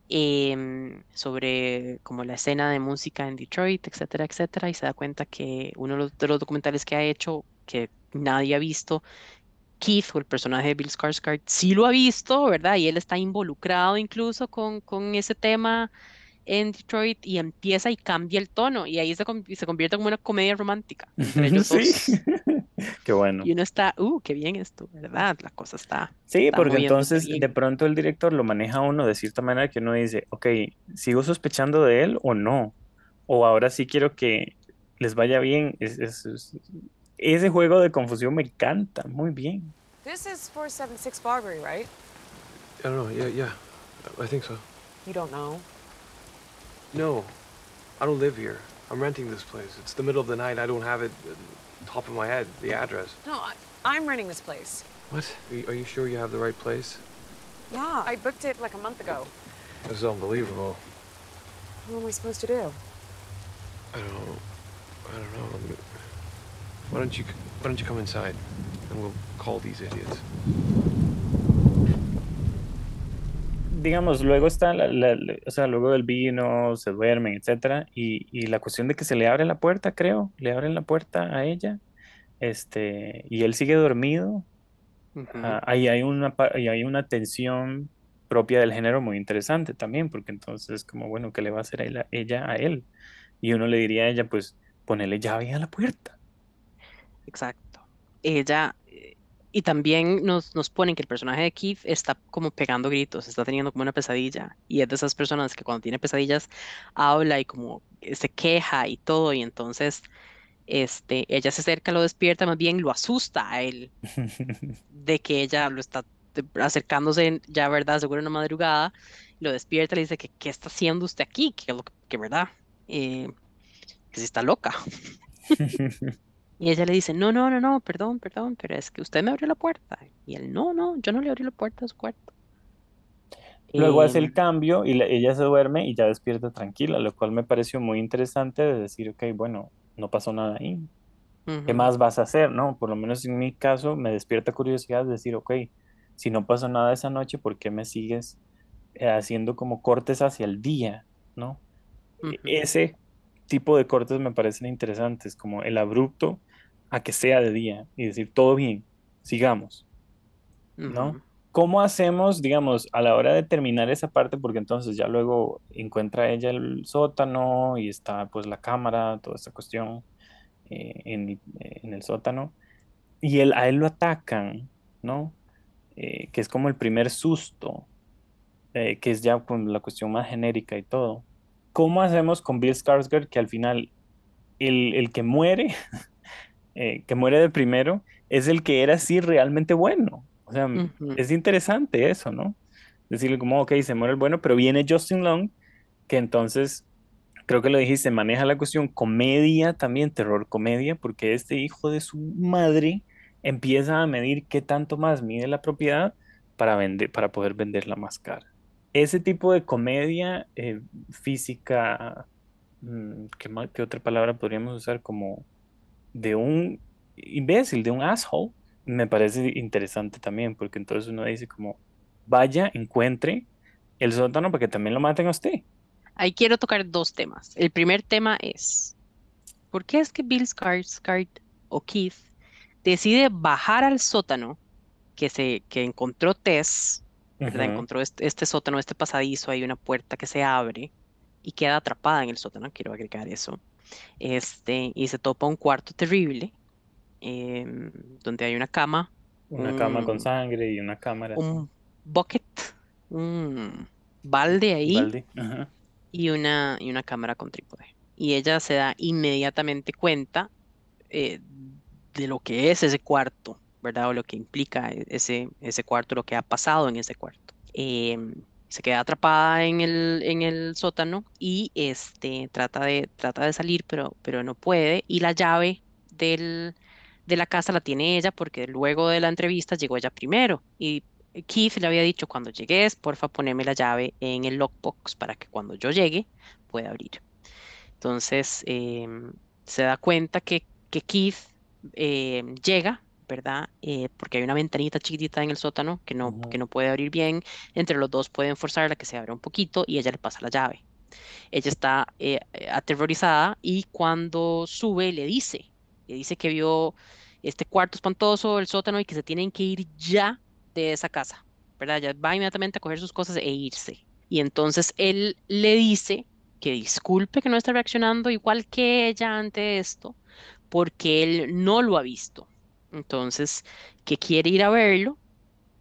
em, sobre como la escena de música en Detroit, etcétera, etcétera, y se da cuenta que uno de los, de los documentales que ha hecho que nadie ha visto Keith o el personaje de Bill Skarsgård sí lo ha visto, ¿verdad? Y él está involucrado incluso con, con ese tema en Detroit y empieza y cambia el tono y ahí se, se convierte como una comedia romántica entre ellos Sí, qué bueno. Y uno está, uh, qué bien esto, ¿verdad? La cosa está, Sí, está porque entonces de pronto el director lo maneja a uno de cierta manera que uno dice, ok, ¿sigo sospechando de él o no? O ahora sí quiero que les vaya bien. Es- es- es- ese juego de confusión me encanta, muy bien. This is 476 Barbary, right? I don't know. Yeah, yeah. I think so. You don't know. No, I don't live here. I'm renting this place. It's the middle of the night. I don't have it top of my head, the address. No, I, I'm renting this place. What? Are you, are you sure you have the right place? Yeah. I booked it like a month ago. This is unbelievable. What am I supposed to do? I don't know. I don't know. Why don't you Why don't you come inside, and we'll call these idiots. Digamos, luego está, la, la- la- o sea, luego del vino, se duermen, etcétera, y, y la cuestión de que se le abre la puerta, creo, le abren la puerta a ella, este, y él sigue dormido, ah, ahí hay una, ahí hay una tensión propia del género muy interesante también, porque entonces, como, bueno, ¿qué le va a hacer a ella a él? Y uno le diría a ella, pues, ponele llave a la puerta. Exacto. Ella, y también nos, nos ponen que el personaje de Keith está como pegando gritos, está teniendo como una pesadilla, y es de esas personas que cuando tiene pesadillas habla y como se queja y todo, y entonces este, ella se acerca, lo despierta, más bien lo asusta a él de que ella lo está acercándose ya, ¿verdad? Seguro en una madrugada, lo despierta y le dice que qué está haciendo usted aquí, que, que, ¿verdad? Eh, que si está loca. Y ella le dice, no, no, no, no, perdón, perdón, pero es que usted me abrió la puerta. Y él, no, no, yo no le abrí la puerta a su cuarto. Luego hace el Em, cambio y la- ella se duerme y ya despierta tranquila, lo cual me pareció muy interesante de decir, ok, bueno, no pasó nada ahí. ¿Qué más vas a hacer, no? Por lo menos en mi caso me despierta curiosidad de decir, ok, si no pasó nada esa noche, ¿por qué me sigues eh, haciendo como cortes hacia el día, ¿no? E- Ese tipo de cortes me parecen interesantes, como el abrupto a que sea de día y decir, todo bien, sigamos, ¿no? ¿Cómo hacemos, digamos, a la hora de terminar esa parte? Porque entonces ya luego encuentra ella el sótano y está pues la cámara, toda esta cuestión eh, en, el- en el sótano. Y él, a él lo atacan, ¿no? Eh, que es como el primer susto, eh, que es ya con la cuestión más genérica y todo. ¿Cómo hacemos con Bill Skarsgård que al final el, el que muere, eh, que muere de primero, es el que era así realmente bueno? O sea, es interesante eso, ¿no? Decirle como, ok, se muere el bueno, pero viene Justin Long, que entonces, creo que lo dijiste, maneja la cuestión comedia también, terror comedia, porque este hijo de su madre empieza a medir qué tanto más mide la propiedad para vender, para poder venderla más cara. Ese tipo de comedia eh, física, mm, ¿qué qué otra palabra podríamos usar? Como de un imbécil, de un asshole, me parece interesante también, porque entonces uno dice como, vaya, encuentre el sótano para que también lo maten a usted. Ahí quiero tocar dos temas. El primer tema es, ¿por qué es que Bill Skarsgård o Keith decide bajar al sótano que, se, que encontró Tess, ¿verdad? Ujú. Encontró este, este sótano, este pasadizo, hay una puerta que se abre y queda atrapada en el sótano, quiero agregar eso. Este, y se topa un cuarto terrible, em, donde hay una cama, Una cama con un, sangre y una cámara un bucket, un balde ahí balde. Ajá. y una, y una cámara con trípode. Y ella se da inmediatamente cuenta eh, de lo que es ese cuarto, ¿verdad? O lo que implica e- ese, ese cuarto, lo que ha pasado en ese cuarto. Em, se queda atrapada en el, en el sótano y este, trata de, trata de salir, pero, pero no puede. Y la llave del, de la casa la tiene ella porque luego de la entrevista llegó ella primero. Y Keith le había dicho cuando llegues, porfa, poneme la llave en el lockbox para que cuando yo llegue pueda abrir. Entonces em, se da cuenta que, que Keith em, llega, ¿verdad? Eh, porque hay una ventanita chiquitita en el sótano que no, que no puede abrir bien. Entre los dos pueden forzarla que se abra un poquito y ella le pasa la llave. Ella está eh, aterrorizada y cuando sube le dice, le dice que vio este cuarto espantoso, el sótano y que se tienen que ir ya de esa casa, ¿verdad? Ya va inmediatamente a coger sus cosas e irse. Y entonces él le dice que disculpe que no está reaccionando igual que ella ante esto, porque él no lo ha visto. Entonces, que quiere ir a verlo,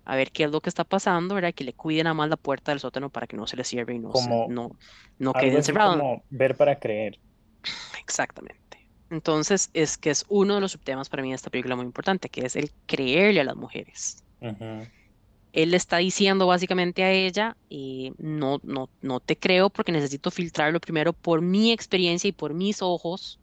a ver qué es lo que está pasando, ¿verdad? Que le cuiden a más la puerta del sótano para que no se le cierre y no, no, no quede encerrado. Como ver para creer. Exactamente. Entonces, es que es uno de los subtemas para mí de esta película muy importante, que es el creerle a las mujeres. Él le está diciendo básicamente a ella, eh, no, no, no te creo porque necesito filtrarlo primero por mi experiencia y por mis ojos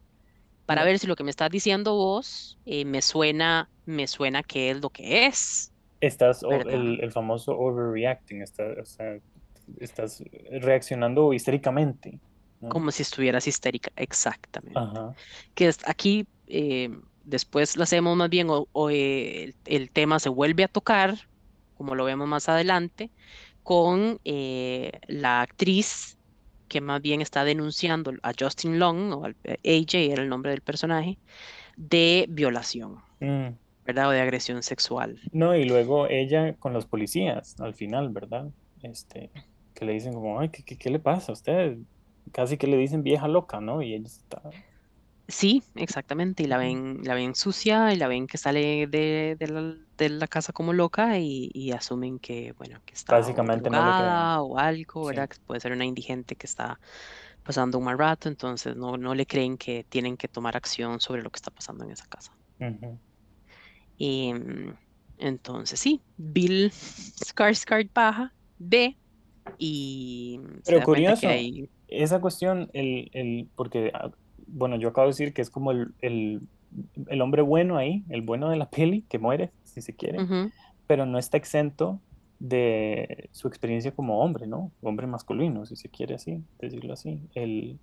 para ver si lo que me estás diciendo vos eh, me suena, me suena que es lo que es. Estás el, el, famoso overreacting, estás reaccionando histéricamente. Como si estuvieras histérica, exactamente. Que es, aquí eh, después lo hacemos más bien, o, eh, el, tema se vuelve a tocar, como lo vemos más adelante, con la actriz que más bien está denunciando a Justin Long, o al, AJ era el nombre del personaje, de violación, mm. ¿verdad? O de agresión sexual. No, y luego ella con los policías al final, ¿verdad? Este, que le dicen como, ay, ¿qué, qué, qué le pasa a usted? Casi que le dicen vieja loca, ¿no? Y ella está Sí, exactamente, y la ven, la ven sucia y la ven que sale de, la, casa como loca y, asumen que, bueno, que está Básicamente o algo, ¿verdad? Que puede ser una indigente que está pasando un mal rato, entonces no, no le creen que tienen que tomar acción sobre lo que está pasando en esa casa. Y mm, entonces sí, Bill Skarsgård baja, ve y Pero curioso, esa cuestión, el, el, porque ah, bueno, yo acabo de decir que es como el, el, hombre bueno ahí, el bueno de la peli, que muere, si se quiere, pero no está exento de su experiencia como hombre, ¿no? Hombre masculino, si se quiere así, decirlo así. El,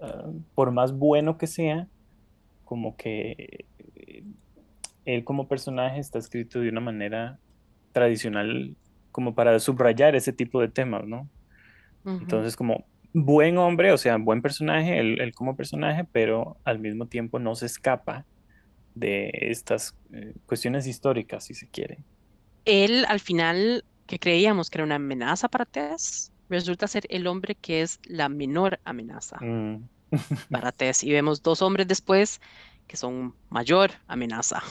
ah, por más bueno que sea, como que eh, él como personaje está escrito de una manera tradicional como para subrayar ese tipo de temas, ¿no? Entonces, como buen hombre, o sea, buen personaje, él, como personaje, pero al mismo tiempo no se escapa de estas eh, cuestiones históricas, si se quiere. Él, al final, que creíamos que era una amenaza para Tess, resulta ser el hombre que es la menor amenaza mm. para Tess. Y vemos dos hombres después que son mayor amenaza.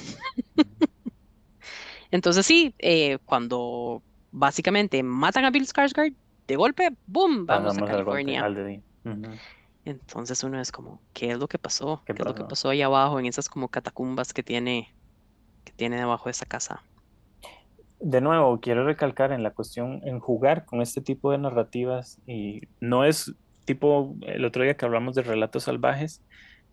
Entonces sí, eh, cuando básicamente matan a Bill Skarsgård, de golpe, ¡boom! Vamos a California. Entonces uno es como, ¿qué es lo que pasó? ¿Qué, es lo que pasó ahí abajo en esas como catacumbas que tiene, que tiene debajo de esa casa? De nuevo, quiero recalcar en la cuestión, en jugar con este tipo de narrativas y no es tipo el otro día que hablamos de relatos salvajes,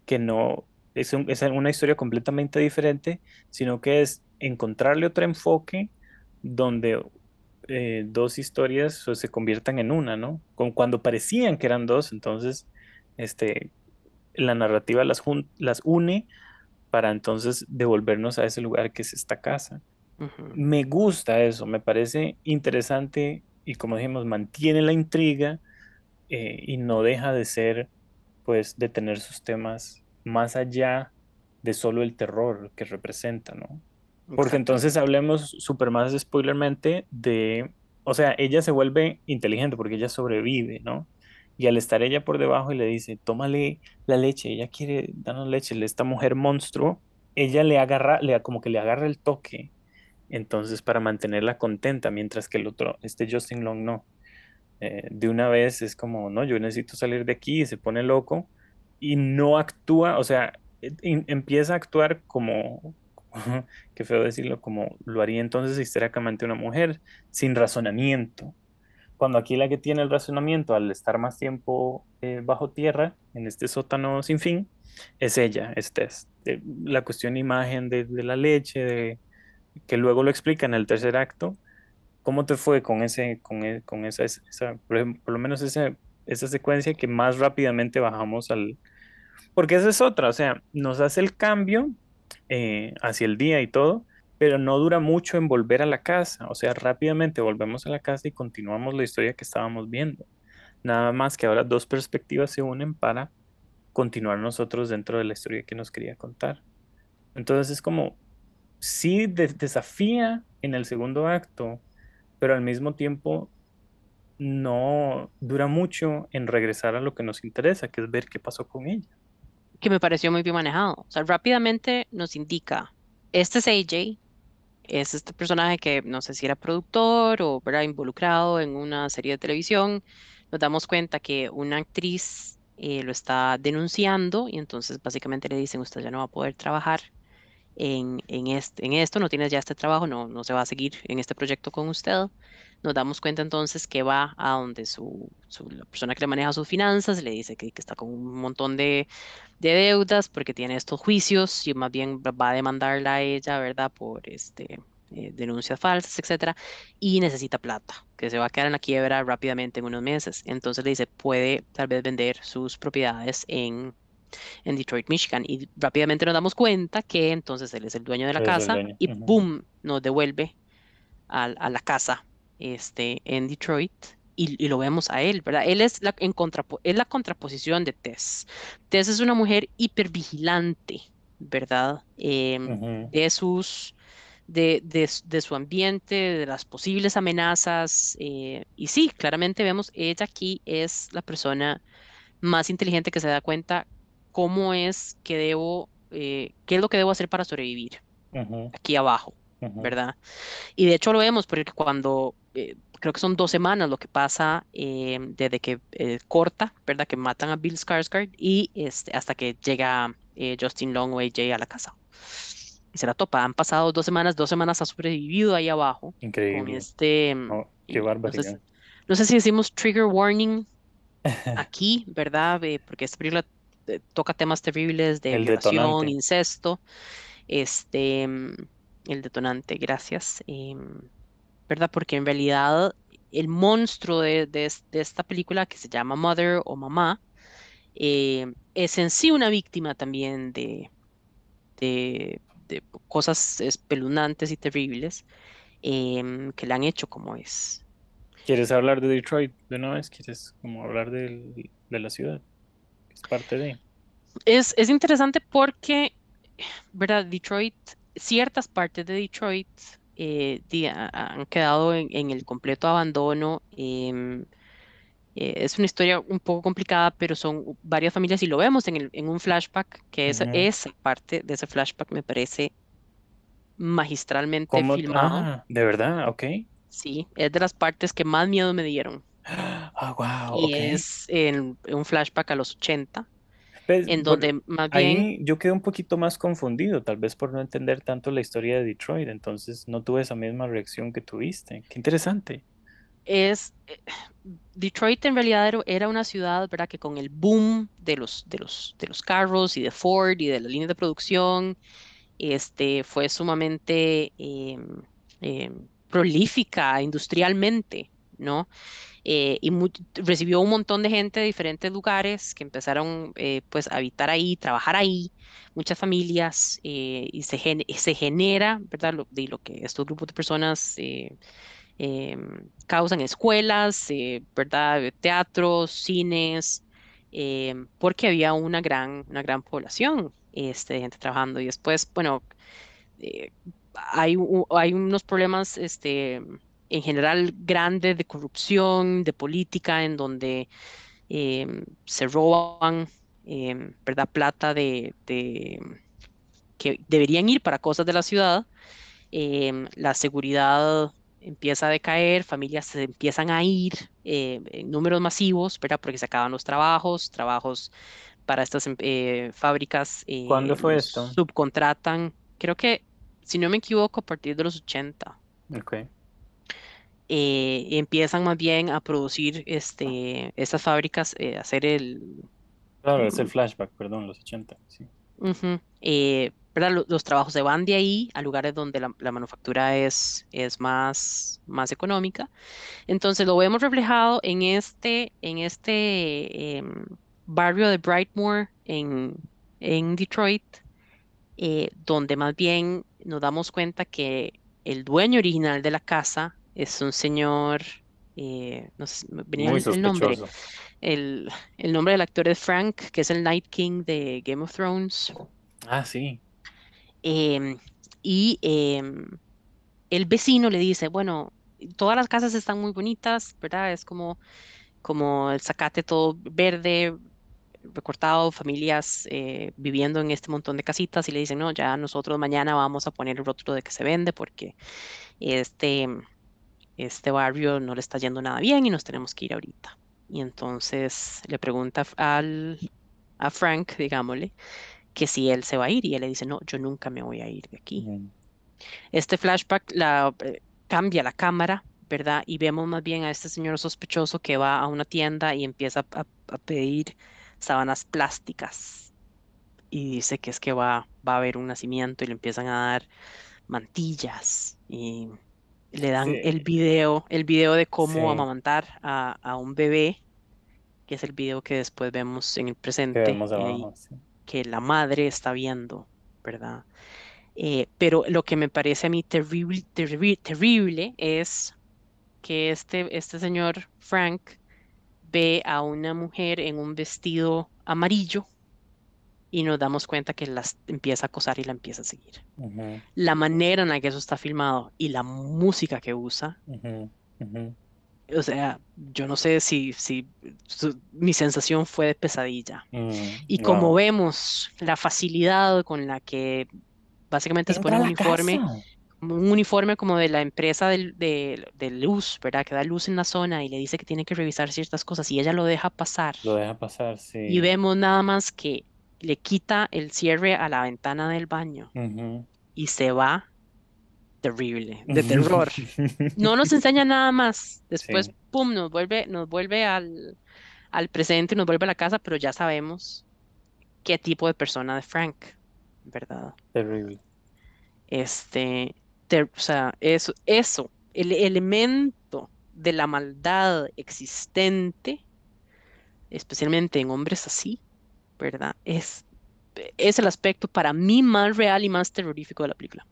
que no es, es una historia completamente diferente, sino que es encontrarle otro enfoque donde eh, dos historias se conviertan en una, ¿no? Con, cuando parecían que eran dos, entonces este, la narrativa las, las une para entonces devolvernos a ese lugar que es esta casa. Me gusta eso, me parece interesante y como dijimos, mantiene la intriga eh, y no deja de ser, pues, de tener sus temas más allá de solo el terror que representa, ¿no? Porque entonces hablemos súper más spoilermente de, o sea, ella se vuelve inteligente porque ella sobrevive, ¿no? Y al estar ella por debajo y le dice, tómale la leche, ella quiere darnos leche, esta mujer monstruo, ella le agarra, le, como que le agarra el toque, entonces para mantenerla contenta, mientras que el otro, este Justin Long no. Eh, de una vez es como, no, yo necesito salir de aquí y se pone loco y no actúa, o sea, e, empieza a actuar como, qué feo decirlo, como lo haría entonces histéricamente una mujer, sin razonamiento. Cuando aquí la que tiene el razonamiento al estar más tiempo eh, bajo tierra, en este sótano sin fin, es ella, es. Eh, la cuestión imagen de, la leche, que luego lo explica en el tercer acto, ¿Cómo te fue con ese, con, e- con esa, esa- por por lo menos ese, esa secuencia que más rápidamente bajamos al... Porque esa es otra, o sea, nos hace el cambio eh, hacia el día y todo, pero no dura mucho en volver a la casa, o sea, rápidamente volvemos a la casa y continuamos la historia que estábamos viendo. Nada más que ahora dos perspectivas se unen para continuar nosotros dentro de la historia que nos quería contar. Entonces es como, sí de- desafía en el segundo acto, pero al mismo tiempo no dura mucho en regresar a lo que nos interesa, que es ver qué pasó con ella. Que me pareció muy bien manejado. O sea, rápidamente nos indica, este es AJ, es este personaje que no sé si era productor o ¿verdad? involucrado en una serie de televisión. Nos damos cuenta que una actriz eh, lo está denunciando y entonces básicamente le dicen, usted ya no va a poder trabajar en, en, este, en esto, no tienes ya este trabajo, no, no se va a seguir en este proyecto con usted. Nos damos cuenta entonces que va a donde su, su- la persona que le maneja sus finanzas le dice que, que está con un montón de, de deudas porque tiene estos juicios y más bien va a demandarla a ella, ¿verdad? Por este, eh, denuncias falsas, etcétera, y necesita plata, que se va a quedar en la quiebra rápidamente en unos meses. Entonces le dice, puede tal vez vender sus propiedades en, en Detroit, Michigan. Y rápidamente nos damos cuenta que entonces él es el dueño de la es casa y ujú. ¡boom! nos devuelve a, a la casa este, en Detroit. Y, y lo vemos a él, ¿verdad? Él es la, en contrapo- es la contraposición de Tess. Tess es una mujer hipervigilante, ¿verdad? Em, de sus, de, de, su ambiente, de las posibles amenazas. eh, y sí, claramente vemos, ella aquí es la persona más inteligente que se da cuenta cómo es que debo, eh, qué es lo que debo hacer para sobrevivir aquí abajo, ¿verdad? Y de hecho lo vemos porque cuando, eh, creo que son dos semanas lo que pasa eh, desde que eh, corta, ¿verdad? Que matan a Bill Skarsgård y este, hasta que llega eh, Justin Long o AJ a la casa. Y se la topa. Han pasado dos semanas, dos semanas ha sobrevivido ahí abajo con Increíble. este... mm, Oh, qué no sé, barbaridad. si- no sé si decimos trigger warning aquí, ¿verdad? Eh, porque esta película eh, toca temas terribles de El violación, detonante. incesto, este, el detonante, gracias, em, ¿verdad? Porque en realidad el monstruo de, de es- de esta película que se llama Mother o Mamá eh, es en sí una víctima también de, de, cosas espeluznantes y terribles em, que le han hecho como es. ¿Quieres hablar de Detroit de una vez? ¿Quieres como hablar de la ciudad? Es parte de... Es, es interesante porque, ¿verdad? Detroit, ciertas partes de Detroit eh, han quedado en, en el completo abandono. em, eh, es una historia un poco complicada, pero son varias familias y lo vemos en, el, en un flashback, que esa, Ujú. esa parte de ese flashback me parece magistralmente ¿Cómo? filmado. Ah, de verdad, ok. Sí, es de las partes que más miedo me dieron. Ah, wow, Y es en, en un flashback a los 80, Pues, en por- donde más bien... ahí yo quedé un poquito más confundido, tal vez por no entender tanto la historia de Detroit, entonces no tuve esa misma reacción que tuviste. Qué interesante. es eh, Detroit en realidad era, una ciudad, ¿verdad? Que con el boom de los, de los, de los carros y de Ford y de las líneas de producción, este, fue sumamente em, em, prolífica industrialmente, ¿no? Eh, y recibió un montón de gente de diferentes lugares que empezaron eh, pues a habitar ahí, trabajar ahí, muchas familias, eh, y se, se genera, ¿verdad? De lo que estos grupos de personas causan escuelas, ¿verdad? Teatros, cines, porque había una gran, una gran población este, de gente trabajando. Y después, bueno, hay, hay unos problemas este, en general grandes de corrupción, de política, en donde em, se roban, em, ¿verdad? Plata de, de- que deberían ir para cosas de la ciudad em, la seguridad empieza a decaer, familias se empiezan a ir en números masivos, ¿verdad? Porque se acaban los trabajos, trabajos para estas eh, fábricas eh, ¿Cuándo fue esto? subcontratan, creo que, si no me equivoco, a partir de los 80. Ok. Eh, empiezan más bien a producir este, estas fábricas, eh, hacer el, Claro, es el flashback, perdón, los 80, sí. Eh, Los, trabajos se van de ahí a lugares donde la, la manufactura es, es más, más económica. Entonces lo vemos reflejado en este, en este em, barrio de Brightmoor en, en Detroit, eh, donde más bien nos damos cuenta que el dueño original de la casa es un señor, eh, no sé, venía Muy el, nombre, el, el nombre del actor es Frank, que es el Night King de Game of Thrones. Ah, sí. Em, y em, el vecino le dice, bueno, todas las casas están muy bonitas, ¿verdad? Es como, como el zacate todo verde, recortado, familias eh, viviendo en este montón de casitas y le dicen, no, ya nosotros mañana vamos a poner el rótulo de que se vende porque este, este barrio no le está yendo nada bien y nos tenemos que ir ahorita. Y entonces le pregunta al, a Frank, digámosle, que si él se va a ir y él le dice, no, yo nunca me voy a ir de aquí. Este flashback la, eh, cambia la cámara, ¿verdad? Y vemos más bien a este señor sospechoso que va a una tienda y empieza a, a pedir sábanas plásticas. Y dice que es que va, va a haber un nacimiento y le empiezan a dar mantillas y le dan el video, el video de cómo Sí. amamantar a, a un bebé, que es el video que después vemos en el Que presente, vemos eh, abajo. sí. que la madre está viendo, ¿verdad? Eh, pero lo que me parece a mí terrible, terrible, terrible es que este, este señor Frank ve a una mujer en un vestido amarillo y nos damos cuenta que las empieza a acosar y la empieza a seguir. Ujú, La manera en la que eso está filmado y la música que usa, ujú, ujú. o sea, yo no sé si, si su- mi sensación fue de pesadilla. Mm, Y como wow. vemos la facilidad con la que básicamente se pone a un uniforme, casa. un uniforme como de la empresa del- de, de luz, ¿verdad? Que da luz en la zona y le dice que tiene que revisar ciertas cosas y ella lo deja pasar. Lo deja pasar, Y sí. vemos nada más que le quita el cierre a la ventana del baño y se va terrible, de terror. No nos enseña nada más. Después, Sí. pum, nos vuelve, nos vuelve al, al presente, nos vuelve a la casa, pero ya sabemos qué tipo de persona de Frank, ¿verdad? Terrible. Este, ter- o sea, eso, eso, el elemento de la maldad existente, especialmente en hombres así, ¿verdad? Es, es el aspecto para mí más real y más terrorífico de la película.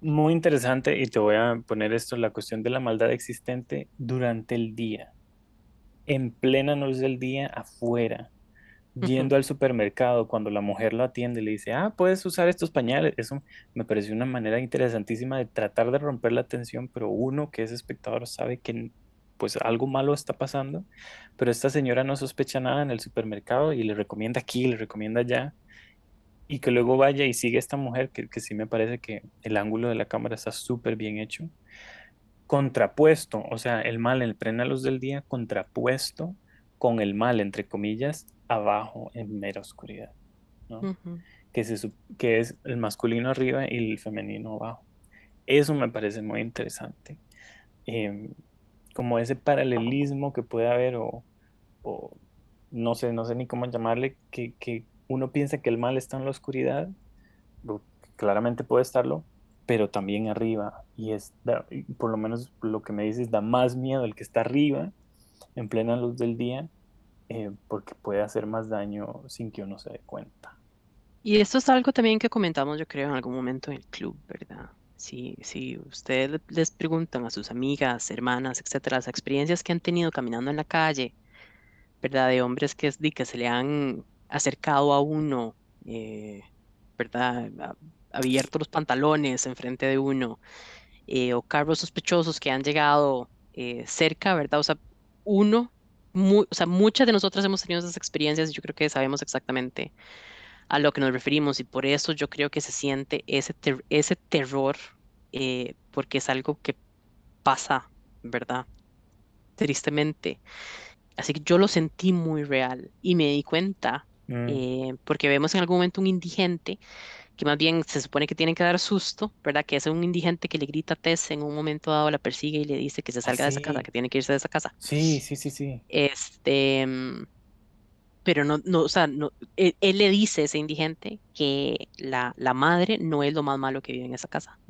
Muy interesante y te voy a poner esto, la cuestión de la maldad existente durante el día, en plena luz del día, afuera, yendo al supermercado, cuando la mujer lo atiende, le dice, ah, puedes usar estos pañales. Eso me pareció una manera interesantísima de tratar de romper la tensión, pero uno que es espectador sabe que pues algo malo está pasando, pero esta señora no sospecha nada en el supermercado y le recomienda aquí, le recomienda allá, y que luego vaya y sigue esta mujer, que, que sí me parece que el ángulo de la cámara está súper bien hecho, contrapuesto, o sea, el mal en plena luz del día, contrapuesto con el mal, entre comillas, abajo en mera oscuridad, ¿no? Se, que es el masculino arriba y el femenino abajo. Eso me parece muy interesante. Em, como ese paralelismo que puede haber o, o no sé, no sé ni cómo llamarle, que, que uno piensa que el mal está en la oscuridad, claramente puede estarlo, pero también arriba. Y es, da- por lo menos lo que me dices, da más miedo el que está arriba, en plena luz del día, eh, porque puede hacer más daño sin que uno se dé cuenta. Y esto es algo también que comentamos, yo creo, en algún momento en el club, ¿verdad? Si, si ustedes le- les preguntan a sus amigas, hermanas, etcétera, las experiencias que han tenido caminando en la calle, ¿verdad? De hombres que, que se le han acercado a uno, eh, ¿verdad? Abierto los pantalones enfrente de uno, eh, o carros sospechosos que han llegado eh, cerca, ¿verdad? O sea, uno, o sea, muchas de nosotras hemos tenido esas experiencias y yo creo que sabemos exactamente a lo que nos referimos y por eso yo creo que se siente ese, ter- ese terror eh, porque es algo que pasa, ¿verdad? Tristemente. Así que yo lo sentí muy real y me di cuenta Mm, eh, porque vemos en algún momento un indigente que más bien se supone que tiene que dar susto, ¿verdad? Que es un indigente que le grita a Tess en un momento dado, la persigue y le dice que se Ah, salga de esa casa, que tiene que irse de esa casa. Sí, sí, sí, sí. Este, pero no, no, o sea, no, él, él le dice a ese indigente que la, la madre no es lo más malo que vive en esa casa.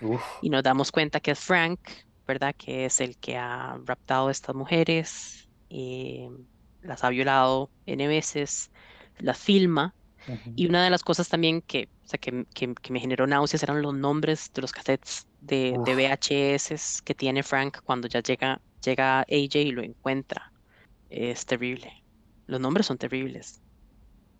Mm, Y nos damos cuenta que es Frank, ¿verdad? Que es el que ha raptado a estas mujeres, eh, las ha violado N veces, las filma. Y una de las cosas también que, o sea, que, que- que me generó náuseas eran los nombres de los cassettes de, de. VHS que tiene Frank cuando ya llega, llega AJ y lo encuentra. Es terrible. Los nombres son terribles.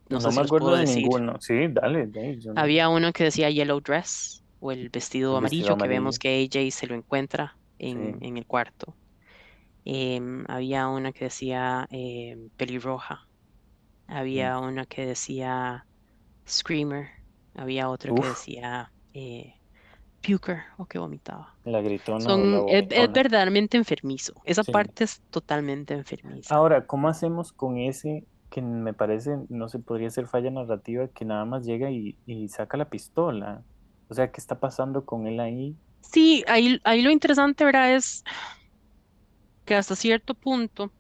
No, No sé si me acuerdo de decir. ninguno. Sí, dale, dale, no- Había uno que decía Yellow Dress o el vestido El amarillo, vestido que vemos que AJ se lo encuentra en, Sí. en el cuarto. Em, había una que decía em, pelirroja. Mm. Había una que decía Screamer. Había otro que decía eh, Puker o que vomitaba. La gritona la es, verdaderamente enfermizo. Esa Sí. parte es totalmente enfermiza. Ahora, ¿cómo hacemos con ese que me parece, no se podría ser falla narrativa, que nada más llega y, y saca la pistola? O sea, ¿qué está pasando con él ahí? Sí, ahí, ahí lo interesante, ¿verdad? Es que hasta cierto punto,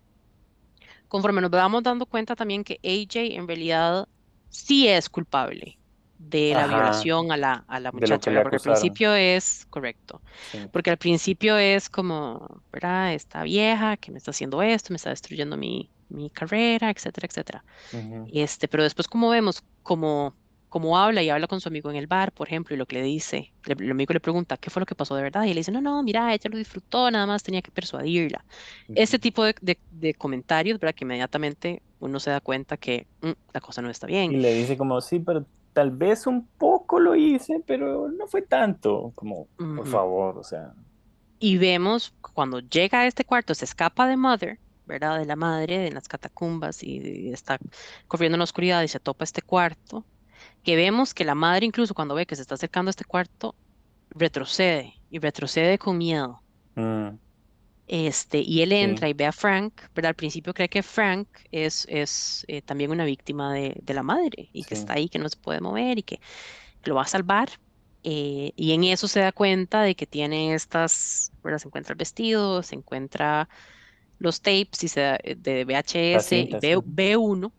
conforme nos vamos dando cuenta también que AJ en realidad sí es culpable de la Ajá, violación a la, a la muchacha, le. Porque al principio es correcto, Sí. porque al principio es como, ¿verdad? Esta vieja que me está haciendo esto, me está destruyendo mi, mi carrera, etcétera, etcétera. Ujú. Este, pero después como vemos, como, como habla y habla con su amigo en el bar, por ejemplo, y lo que le dice, le- el amigo le pregunta, ¿qué fue lo que pasó de verdad? Y él dice, no, no, mira, ella lo disfrutó, nada más tenía que persuadirla. Ese Ujú. tipo de, de- de comentarios, ¿verdad? Que inmediatamente uno se da cuenta que mm, la cosa no está bien. Y le dice como, sí, pero tal vez un poco lo hice, pero no fue tanto. Como, por Ujú. favor, o sea. Y vemos cuando llega a este cuarto, se escapa de Mother, ¿verdad? De la madre, de las catacumbas y, y está corriendo en la oscuridad y se topa este cuarto, que vemos que la madre incluso cuando ve que se está acercando a este cuarto, retrocede y retrocede con miedo. mm, Este, y él sí, entra y ve a Frank, ¿verdad? Al principio cree que Frank es, es eh, también una víctima de, de la madre y que está ahí, que no se puede mover y que lo va a salvar. eh, y en eso se da cuenta de que tiene estas, ¿verdad? Se encuentra el vestido, se encuentra los tapes y se da- eh, de VHS y cinta, ve, sí. ve uno,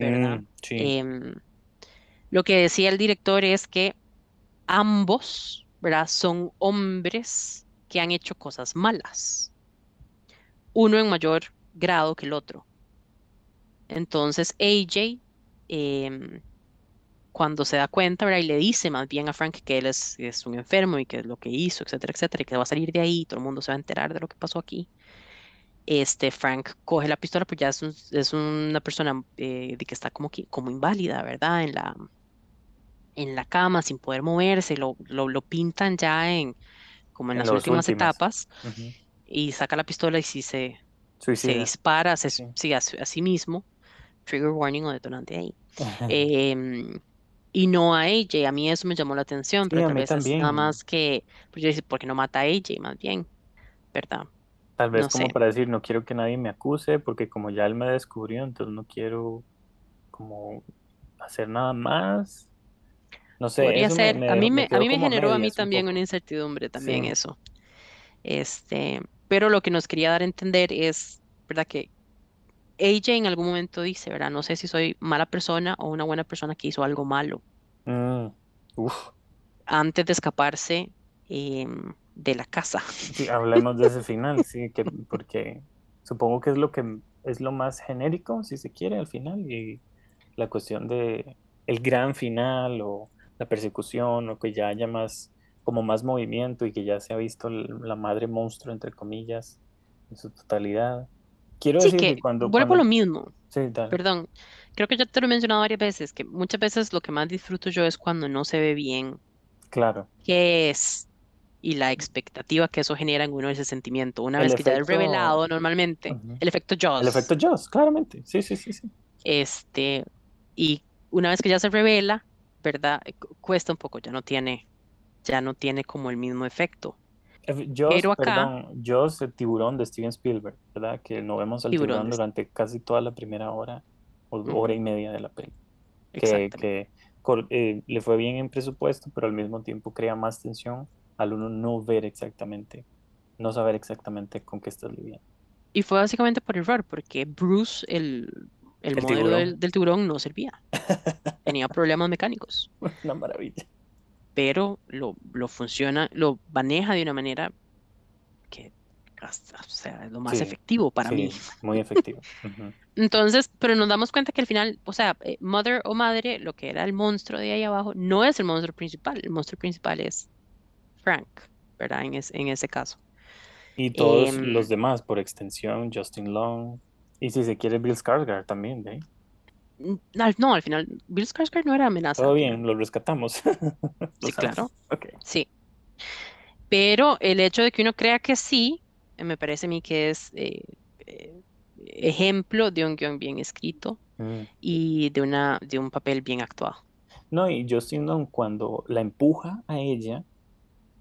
¿verdad? Mm, sí. Em, lo que decía el director es que ambos, ¿verdad? Son hombres que han hecho cosas malas, uno en mayor grado que el otro. Entonces AJ, em, cuando se da cuenta, ¿verdad? Y le dice más bien a Frank que él es, es un enfermo y que es lo que hizo, etcétera, etcétera, y que va a salir de ahí, todo el mundo se va a enterar de lo que pasó aquí. Este Frank coge la pistola, pues ya es, es una persona eh, de que está como, que- como inválida, ¿verdad? En la, en la cama, sin poder moverse, lo, lo, lo pintan ya en, como en En las últimas últimas. etapas, y saca la pistola y sí se, se dispara, se, Sí. sí, a, sí mismo, trigger warning o detonante ahí. Em, y no a AJ, a mí eso me llamó la atención, Sí, pero a tal vez es nada más que, pues yo decía, ¿por qué no mata a AJ más bien? ¿Verdad? Tal vez No como sé. para decir, no quiero que nadie me acuse, porque como ya él me descubrió, entonces no quiero como hacer nada más. No sé, Podría eso me, ser, me a mí me me, a mí me generó a mí un también una incertidumbre también Sí. eso. Este, pero lo que nos quería dar a entender es, ¿verdad? Que AJ en algún momento dice, ¿verdad? No sé si soy mala persona o una buena persona que hizo algo malo Mm, uf, antes de escaparse em, de la casa. sí, hablemos de ese final, sí, que porque supongo que es lo que es lo más genérico, si se quiere, al final, y la cuestión de el gran final o la persecución o que ya haya más como más movimiento y que ya se ha visto la madre monstruo entre comillas en su totalidad. Quiero Sí, decir que que cuando vuelvo cuando lo mismo. sí, dale. Perdón, creo que ya te lo he mencionado varias veces, que muchas veces lo que más disfruto yo es cuando no se ve bien Claro. qué es y la expectativa que eso genera en uno ese sentimiento. Una El vez que ya es efecto- revelado normalmente, Ujú. el efecto Jaws, El efecto Jaws, claramente. Sí, sí, sí, sí. este, y una vez que ya se revela, ¿verdad? Eh, cu- Cuesta un poco, ya no tiene, ya no tiene como el mismo efecto. Ef- Jaws, Pero acá- Jaws, el tiburón de Steven Spielberg, ¿verdad? Que no vemos al Tiburón tiburón durante casi toda la primera hora o hora y media de la peli. Que, que eh, le fue bien en presupuesto, pero al mismo tiempo crea más tensión al uno no ver exactamente, no saber exactamente con qué estás lidiando. Y fue básicamente por error, porque Bruce, el, el, El modelo del, del tiburón no servía. Tenía problemas mecánicos, Una maravilla. pero lo, lo funciona, lo maneja de una manera que hasta- o sea, es lo más Sí, efectivo para Sí, mí. muy efectivo. Ujú. Entonces, pero nos damos cuenta que al final, o sea, eh, Mother o Madre, lo que era el monstruo de ahí abajo, no es el monstruo principal. El monstruo principal es Frank, ¿verdad? En, es- en ese caso. Y todos Em, los demás, por extensión, Justin Long. Y si se quiere, Bill Skarsgård también, al- no, al final, Bill Skarsgård no era amenaza. Todo bien, lo rescatamos. Lo Sí, claro. Sí. Pero el hecho de que uno crea que sí, eh, me parece a mí que es eh, eh, ejemplo de un guion bien escrito Mm. y de una, de un papel bien actuado. No, y Justin Long cuando la empuja a ella,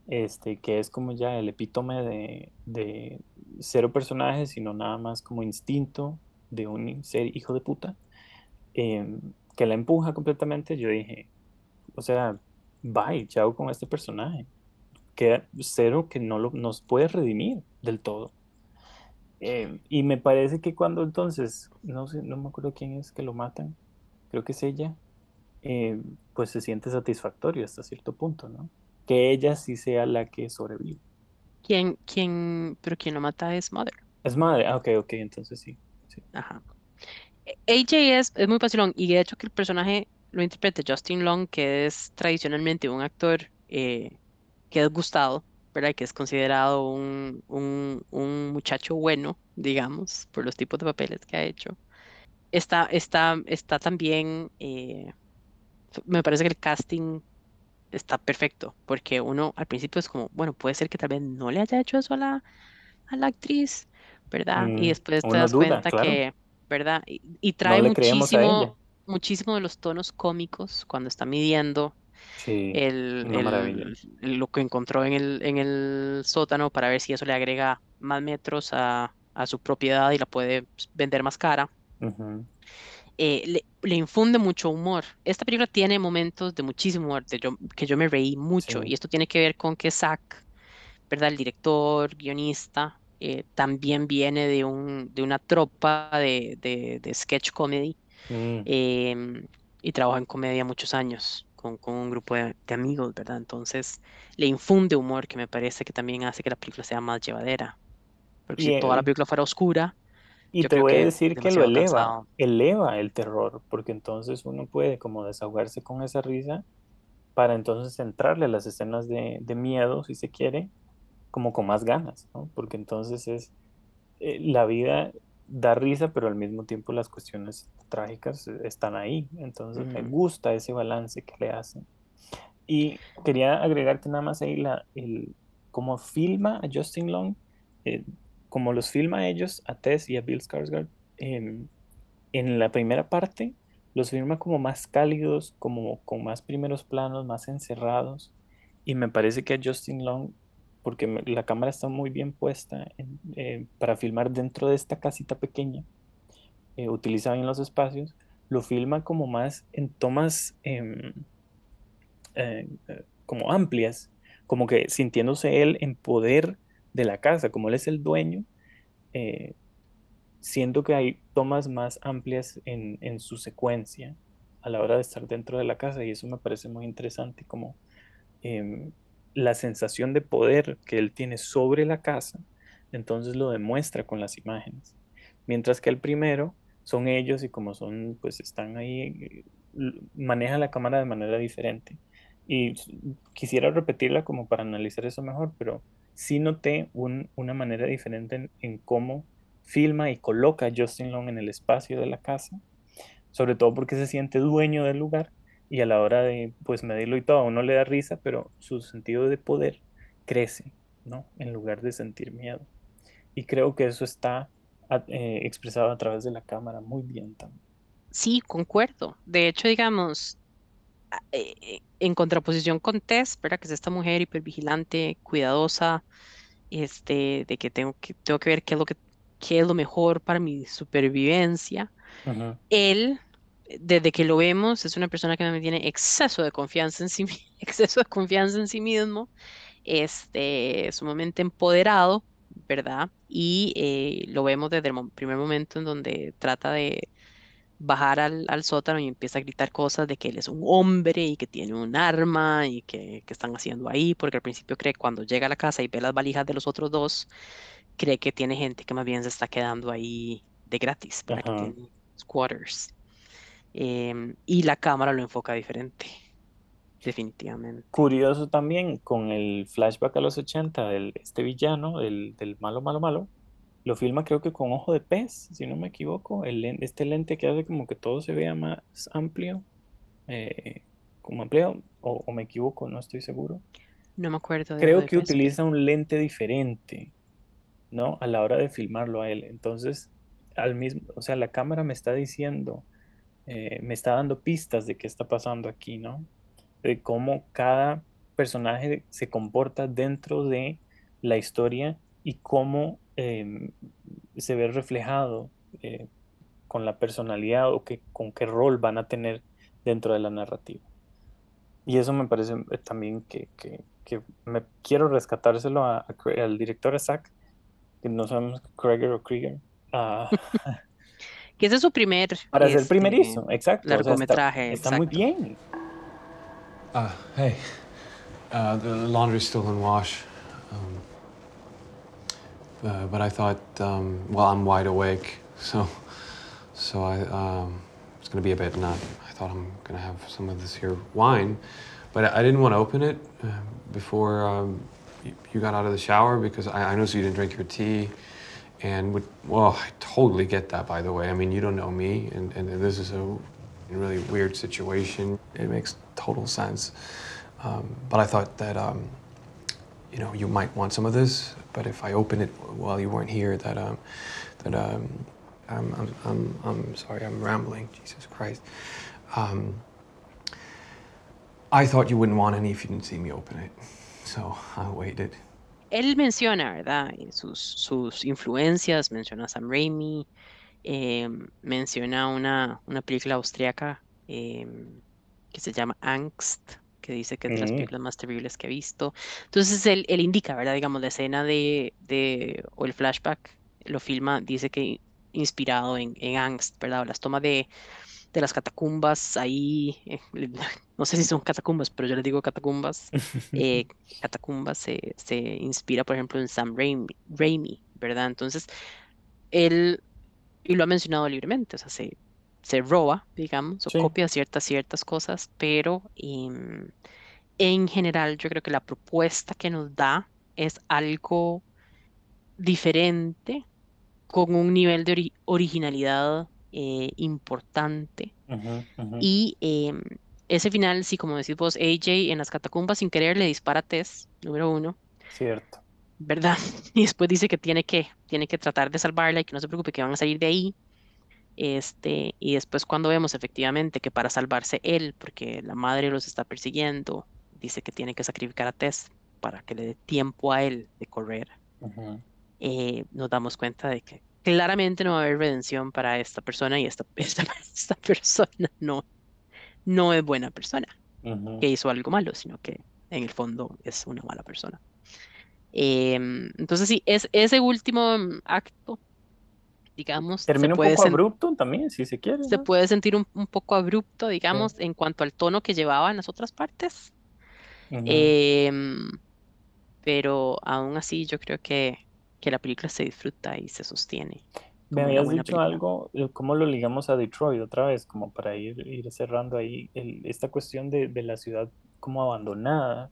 este, que es como ya el epítome de, cero personajes, sino nada más como instinto de un ser hijo de puta, em, que la empuja completamente, yo dije, o sea, bye, chao con este personaje. Queda cero que no nos puede redimir del todo. Em, y me parece que cuando entonces, no sé, no me acuerdo quién es que lo matan, creo que es ella, eh, pues se siente satisfactorio hasta cierto punto, ¿no? Que ella sí sea la que sobrevive. ¿Quién, quién, pero quien lo mata es Mother. Es madre, ah, ok, ok, entonces sí. sí. Ajá. AJ es, es muy vacilón y de hecho que el personaje lo interprete Justin Long, que es tradicionalmente un actor eh, que es gustado, ¿verdad? Que es considerado un, un, un muchacho bueno, digamos, por los tipos de papeles que ha hecho. Está, está, está también, eh, me parece que el casting está perfecto, porque uno al principio es como, bueno, puede ser que tal vez no le haya hecho eso a la, a la actriz, ¿verdad? Y Mm, después te das duda, cuenta claro. que, ¿verdad? Y, y trae muchísimo, muchísimo de los tonos cómicos cuando está midiendo Sí, el, lo que encontró en el, en el sótano para ver si eso le agrega más metros a, a su propiedad y la puede vender más cara. Eh, le, le infunde mucho humor. Esta película tiene momentos de muchísimo humor, de yo- que yo me reí mucho, Sí. y esto tiene que ver con que Zack, ¿verdad? El director, guionista, eh, también viene de, un, de una tropa de, de, de sketch comedy mm, em, y trabaja en comedia muchos años con, con un grupo de, de amigos, ¿verdad? Entonces le infunde humor que me parece que también hace que la película sea más llevadera. Porque Y si toda la el- película fuera oscura, Y yo te voy a decir que lo eleva, cansado. eleva el terror, porque entonces uno puede como desahogarse con esa risa para entonces entrarle a las escenas de, de miedo, si se quiere, como con más ganas, ¿no? Porque entonces es, eh, la vida da risa, pero al mismo tiempo las cuestiones trágicas están ahí. Entonces me Ujú. gusta ese balance que le hacen. Y quería agregarte nada más ahí la, el, cómo filma a Justin Long, eh, como los filma ellos, a Tess y a Bill Skarsgård, em, en la primera parte los filma como más cálidos, como con más primeros planos, más encerrados. Y me parece que a Justin Long, porque la cámara está muy bien puesta eh, para filmar dentro de esta casita pequeña, eh, utiliza bien los espacios, lo filma como más en tomas em, eh, eh, como amplias, como que sintiéndose él en poder de la casa, como él es el dueño, eh, siento que hay tomas más amplias en, su secuencia a la hora de estar dentro de la casa y eso me parece muy interesante, como em, la sensación de poder que él tiene sobre la casa, entonces lo demuestra con las imágenes. Mientras que el primero son ellos y como son, pues están ahí, eh, maneja la cámara de manera diferente. Y quisiera repetirla como para analizar eso mejor, pero sí noté un- una manera diferente en, cómo filma y coloca a Justin Long en el espacio de la casa, sobre todo porque se siente dueño del lugar y a la hora de pues medirlo y todo, a uno le da risa, pero su sentido de poder crece, ¿no? En lugar de sentir miedo. Y creo que eso está eh, expresado a través de la cámara muy bien también. Sí, concuerdo. De hecho, digamos, en contraposición con Tess, ¿verdad? Que es esta mujer hipervigilante, cuidadosa, este, de que tengo que, tengo que ver qué es lo que, qué es lo mejor para mi supervivencia. Él, desde que lo vemos, es una persona que me tiene exceso de confianza en sí, exceso de confianza en sí mismo, este, sumamente empoderado, ¿verdad? Y eh, lo vemos desde el primer momento en donde trata de, bajar al, al sótano y empieza a gritar cosas de que él es un hombre y que tiene un arma y que, que están haciendo ahí, porque al principio cree que cuando llega a la casa y ve las valijas de los otros dos, cree que tiene gente que más bien se está quedando ahí de gratis, para que tiene squatters. Em, y la cámara lo enfoca diferente, definitivamente. Curioso también con el flashback a los 80 del este villano, el, del malo, malo, malo. Lo filma creo que con ojo de pez, si no me equivoco. El, este lente que hace como que todo se vea más amplio. eh, como amplio, o, o me equivoco, no estoy seguro. No me acuerdo de Creo que utiliza un lente diferente, ¿no? A la hora de filmarlo a él. Entonces, al mismo, o sea, la cámara me está diciendo, eh, me está dando pistas de qué está pasando aquí, ¿no? De cómo cada personaje se comporta dentro de la historia y cómo em, se ve reflejado eh, con la personalidad o que, con qué rol van a tener dentro de la narrativa. Y eso me parece eh, también que, que- que me quiero rescatárselo a- a al director Zack, que no sabemos Krieger o Krieger, ah, Que ese es su primer para ser este, primerizo, exacto. o sea, está- largometraje, está, muy exacto. bien. Uh, hey. Uh, the laundry's still in wash. Um, uh, but I thought, um, well, I'm wide awake, so, so I, um, it's gonna be a bit nut. I thought I'm gonna have some of this here wine, but I, didn't want to open it uh, before um, you, got out of the shower because I, I noticed you didn't drink your tea. And would, well, I totally get that, by the way. I mean, you don't know me, and, and, this is a really weird situation. It makes total sense. Um, but I thought that, um, you know, you might want some of this. But if I open it while you weren't here, that, um, that, um, I'm, I'm, I'm, I'm sorry, I'm rambling. Jesus Christ. Um, I thought you wouldn't want any if you didn't see me open it. So I waited. Él menciona, ¿verdad? eh, Sus, sus influencias, menciona Sam Raimi, em, menciona una, una película austriaca em, que se llama Angst, que dice que es de las películas más terribles que ha visto. Entonces él, él indica, ¿verdad? Digamos, la escena de, de, o el flashback, lo filma, dice que inspirado en, en Angst, ¿verdad? O las tomas de, de las catacumbas ahí, eh, no sé si son catacumbas, pero yo les digo catacumbas. eh, Catacumbas se, se inspira, por ejemplo, en Sam Raimi, Raimi, ¿verdad? Entonces, él, y lo ha mencionado libremente, o sea, se, se roba, digamos, o Sí. copia ciertas, ciertas cosas, pero em, en general yo creo que la propuesta que nos da es algo diferente, con un nivel de ori- originalidad eh, importante. Y em, ese final, sí, como decís vos, AJ en las catacumbas sin querer le dispara a Tess, número uno, Cierto. ¿verdad? Y después dice que tiene que, tiene que tratar de salvarla y que no se preocupe, que van a salir de ahí. Este, y después cuando vemos efectivamente que para salvarse él, porque la madre los está persiguiendo, dice que tiene que sacrificar a Tess para que le dé tiempo a él de correr, Ujú. eh, nos damos cuenta de que claramente no va a haber redención para esta persona y esta, esta, esta persona no, no es buena persona que hizo algo malo, sino que en el fondo es una mala persona. Em, entonces sí, es, ese último acto, digamos, se Termina un poco abrupto también, si se quiere, se ¿no? puede sentir un, un poco abrupto, digamos, en cuanto al tono que llevaba en las otras partes. Em, pero aún así yo creo que, que la película se disfruta y se sostiene Me habías dicho película. algo, eh, ¿cómo lo ligamos a Detroit otra vez? Como para ir, ir cerrando ahí el- esta cuestión de, de la ciudad como abandonada,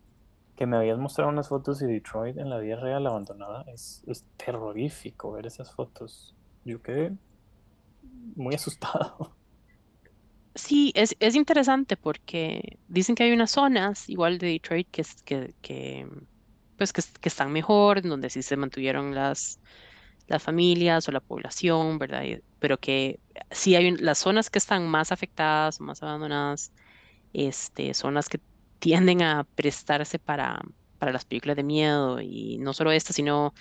que me habías mostrado unas fotos de Detroit en la vida real abandonada. Es, es terrorífico ver esas fotos. Yo quedé muy asustado. Sí, es, es interesante porque dicen que hay unas zonas, igual de Detroit, que, que, pues que, que están mejor, donde sí se mantuvieron las, las familias o la población, ¿verdad? Pero que sí hay las zonas que están más afectadas más abandonadas, este, son que tienden a prestarse para, para las películas de miedo. Y no solo esta, sino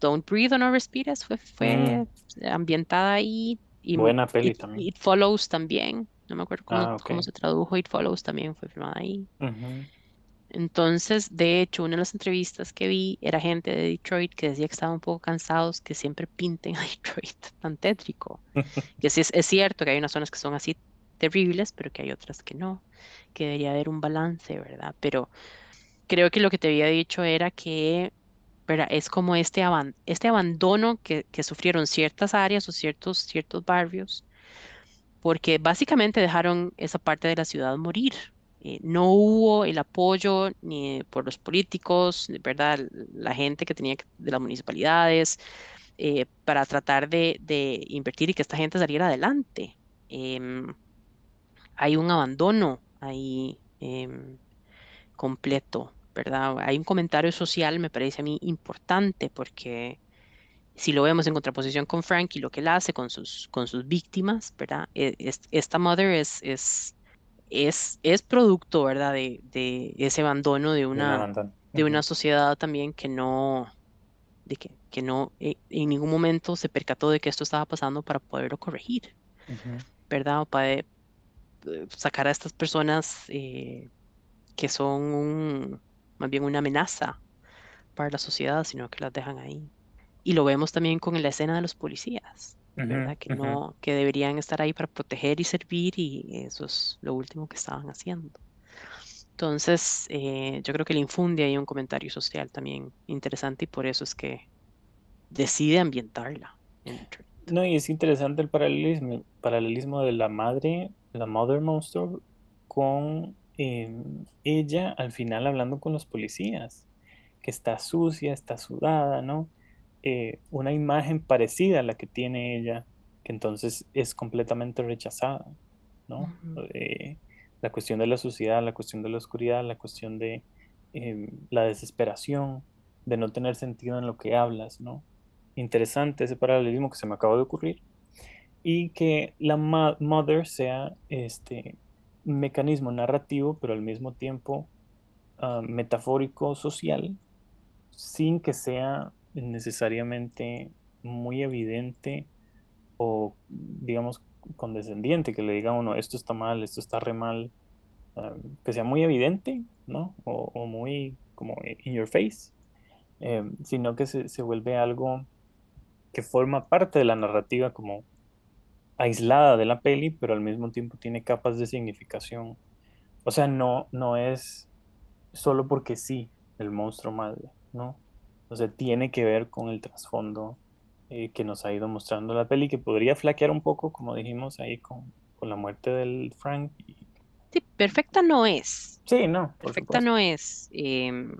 Don't Breathe or No Respires fue, fue ambientada ahí. Y Buena peli It, también. It Follows también. No me acuerdo cómo, Ah, cómo ok. se tradujo. It Follows también fue filmada ahí. Ujú. Entonces, de hecho, una de las entrevistas que vi era gente de Detroit que decía que estaban un poco cansados que siempre pinten a Detroit tan tétrico. Que sí es, es cierto que hay unas zonas que son así terribles, pero que hay otras que no, que debería haber un balance, ¿verdad? Pero creo que lo que te había dicho era que es como este, aban- este abandono que, sufrieron ciertas áreas o ciertos, ciertos barrios, porque básicamente dejaron esa parte de la ciudad morir. Eh, no hubo el apoyo ni por los políticos, ¿verdad? La gente que tenía que- de las municipalidades eh, para tratar de, de invertir y que esta gente saliera adelante. Em, hay un abandono ahí em, completo, ¿verdad? Hay un comentario social, me parece a mí importante, porque si lo vemos en contraposición con Frank y lo que él hace con sus, con sus víctimas, ¿verdad? E- es- esta mother es, es, es, es producto, ¿verdad? De, de ese abandono de una de una sociedad también que no, de que, que no eh, en ningún momento se percató de que esto estaba pasando para poderlo corregir, Ujú. ¿verdad? O para eh, sacar a estas personas eh, que son un, más bien una amenaza para la sociedad, sino que las dejan ahí. Y lo vemos también con la escena de los policías, ¿verdad? Ujú, Que ujú. no, que deberían estar ahí para proteger y servir, y eso es lo último que estaban haciendo. Entonces, eh, yo creo que le infunde ahí un comentario social también interesante y por eso es que decide ambientarla. No, y es interesante el paralelismo, paralelismo de la madre, la Mother Monster, con eh, ella al final hablando con los policías, que está sucia, está sudada, ¿no? Eh, una imagen parecida a la que tiene ella, que entonces es completamente rechazada, ¿no? Eh, la cuestión de la suciedad, la cuestión de la oscuridad, la cuestión de eh, la desesperación, de no tener sentido en lo que hablas, ¿no? interesante ese paralelismo que se me acaba de ocurrir y que la ma- mother sea este mecanismo narrativo pero al mismo tiempo ah, metafórico social sin que sea necesariamente muy evidente o digamos condescendiente que le diga a uno esto está mal esto está re mal ah, que sea muy evidente no o, muy como in your face eh, sino que se, se vuelve algo que forma parte de la narrativa como aislada de la peli, pero al mismo tiempo tiene capas de significación. O sea, no, no es solo porque sí el monstruo madre, ¿no? O sea, tiene que ver con el trasfondo eh, que nos ha ido mostrando la peli, que podría flaquear un poco, como dijimos ahí con, con la muerte del Frank. y- Sí, perfecta no es, Sí, no, perfecta no es, em,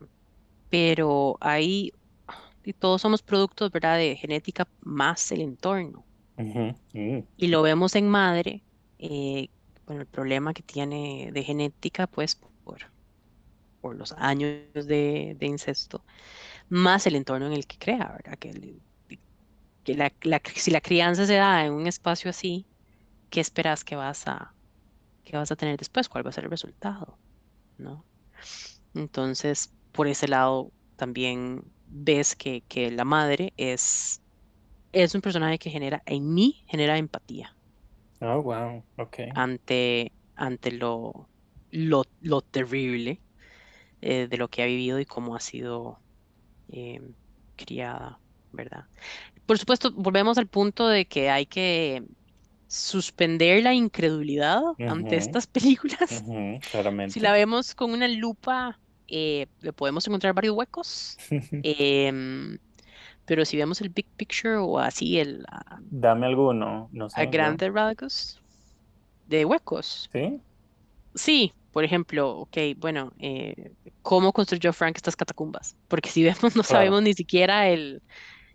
pero ahí y todos somos productos, ¿verdad? De genética más el entorno. Y lo vemos en madre, eh, bueno, el problema que tiene de genética, pues por, por los años de, incesto, más el entorno en el que crea, ¿verdad? Que, que la- si la crianza se da en un espacio así, ¿qué esperas que vas a, que vas a tener después? ¿Cuál va a ser el resultado? ¿No? Entonces, por ese lado, también ves que, que la madre es, es un personaje que genera, en mí, genera empatía Oh, wow, ok. ante, ante lo, lo, lo terrible eh, de lo que ha vivido y cómo ha sido eh, criada, ¿verdad? Por supuesto, volvemos al punto de que hay que suspender la incredulidad ante estas películas. ujú, Si claramente. la vemos con una lupa, eh, le podemos encontrar varios huecos. Em, pero si vemos el big picture o así, el, a, Dame alguno, no se a grandes rasgos de huecos. ¿Sí? Sí, por ejemplo, ok, bueno, eh, ¿cómo construyó Frank estas catacumbas? Porque si vemos, no Claro. sabemos ni siquiera el,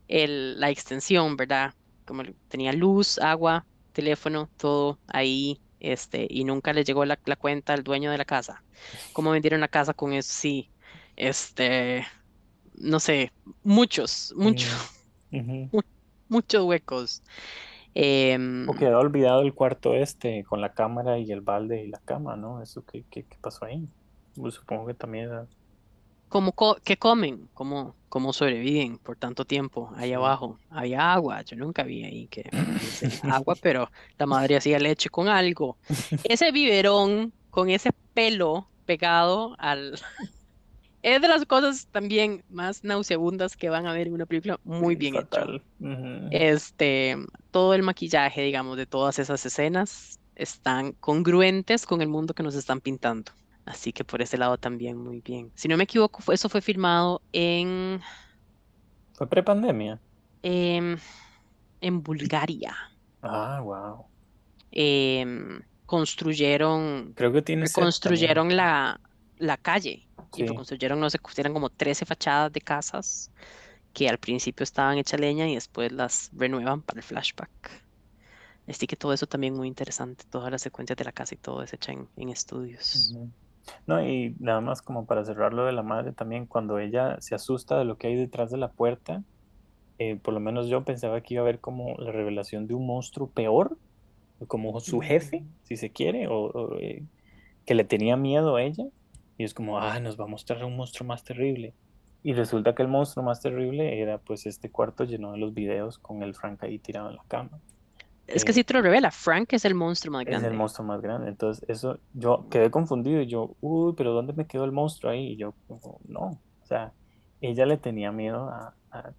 el, la extensión, ¿verdad? Como tenía luz, agua, teléfono, todo ahí, este, y nunca le llegó la, la cuenta al dueño de la casa. ¿Cómo vendieron la casa con eso? Sí, este, no sé, muchos, muchos, Mm, ujú. muchos huecos. Em, O quedó olvidado el cuarto este con la cámara y el balde y la cama, ¿no? Eso qué, qué, qué pasó ahí. Pues supongo que también era- ¿Cómo co- qué comen? ¿Cómo, cómo sobreviven por tanto tiempo ahí Sí. abajo? Había agua, yo nunca vi ahí que agua, pero la madre hacía leche con algo. Ese biberón con ese pelo pegado al, es de las cosas también más nauseabundas que van a ver en una película muy bien fatal. Ujú. Este, todo el maquillaje, digamos, de todas esas escenas están congruentes con el mundo que nos están pintando. Así que por ese lado también muy bien. Si no me equivoco, eso fue filmado en, Fue prepandemia. em, en Bulgaria. Ah, wow. Em, construyeron, Creo que tiene reconstruyeron la, la calle y Sí. reconstruyeron, no sé, eran como 13 fachadas de casas que al principio estaban hechas leña y después las renuevan para el flashback. Así que todo eso también muy interesante, todas las secuencias de la casa y todo es hecha en, en estudios. No, y nada más como para cerrar lo de la madre también, cuando ella se asusta de lo que hay detrás de la puerta, eh, por lo menos yo pensaba que iba a haber como la revelación de un monstruo peor, como su jefe, si se quiere, o, o, eh, que le tenía miedo a ella, y es como, ah, nos va a mostrar un monstruo más terrible. Y resulta que el monstruo más terrible era pues este cuarto lleno de los videos con el Frank ahí tirado en la cama. Es que Eh, sí te lo revela, Frank es el monstruo más Es el grande. monstruo más grande. Entonces, eso, yo quedé confundido y yo, uy, pero ¿dónde me quedó el monstruo ahí? Y yo, como, no, o sea, ella le tenía miedo a, a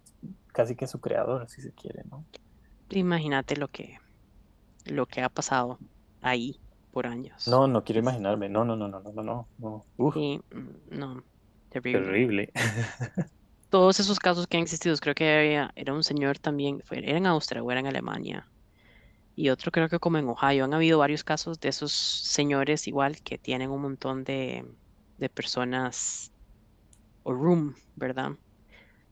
casi que su creador, si se quiere, ¿no? Imagínate lo que, lo que ha pasado ahí por años. No, no quiero imaginarme. No, no, no, no, no, no, no. Uf, mm, no, terrible. terrible. Todos esos casos que han existido, creo que había, era un señor también, fue, era en Austria o era en Alemania, y otro creo que como en Ohio. Han habido varios casos de esos señores igual que tienen un montón de, de personas o room, ¿verdad?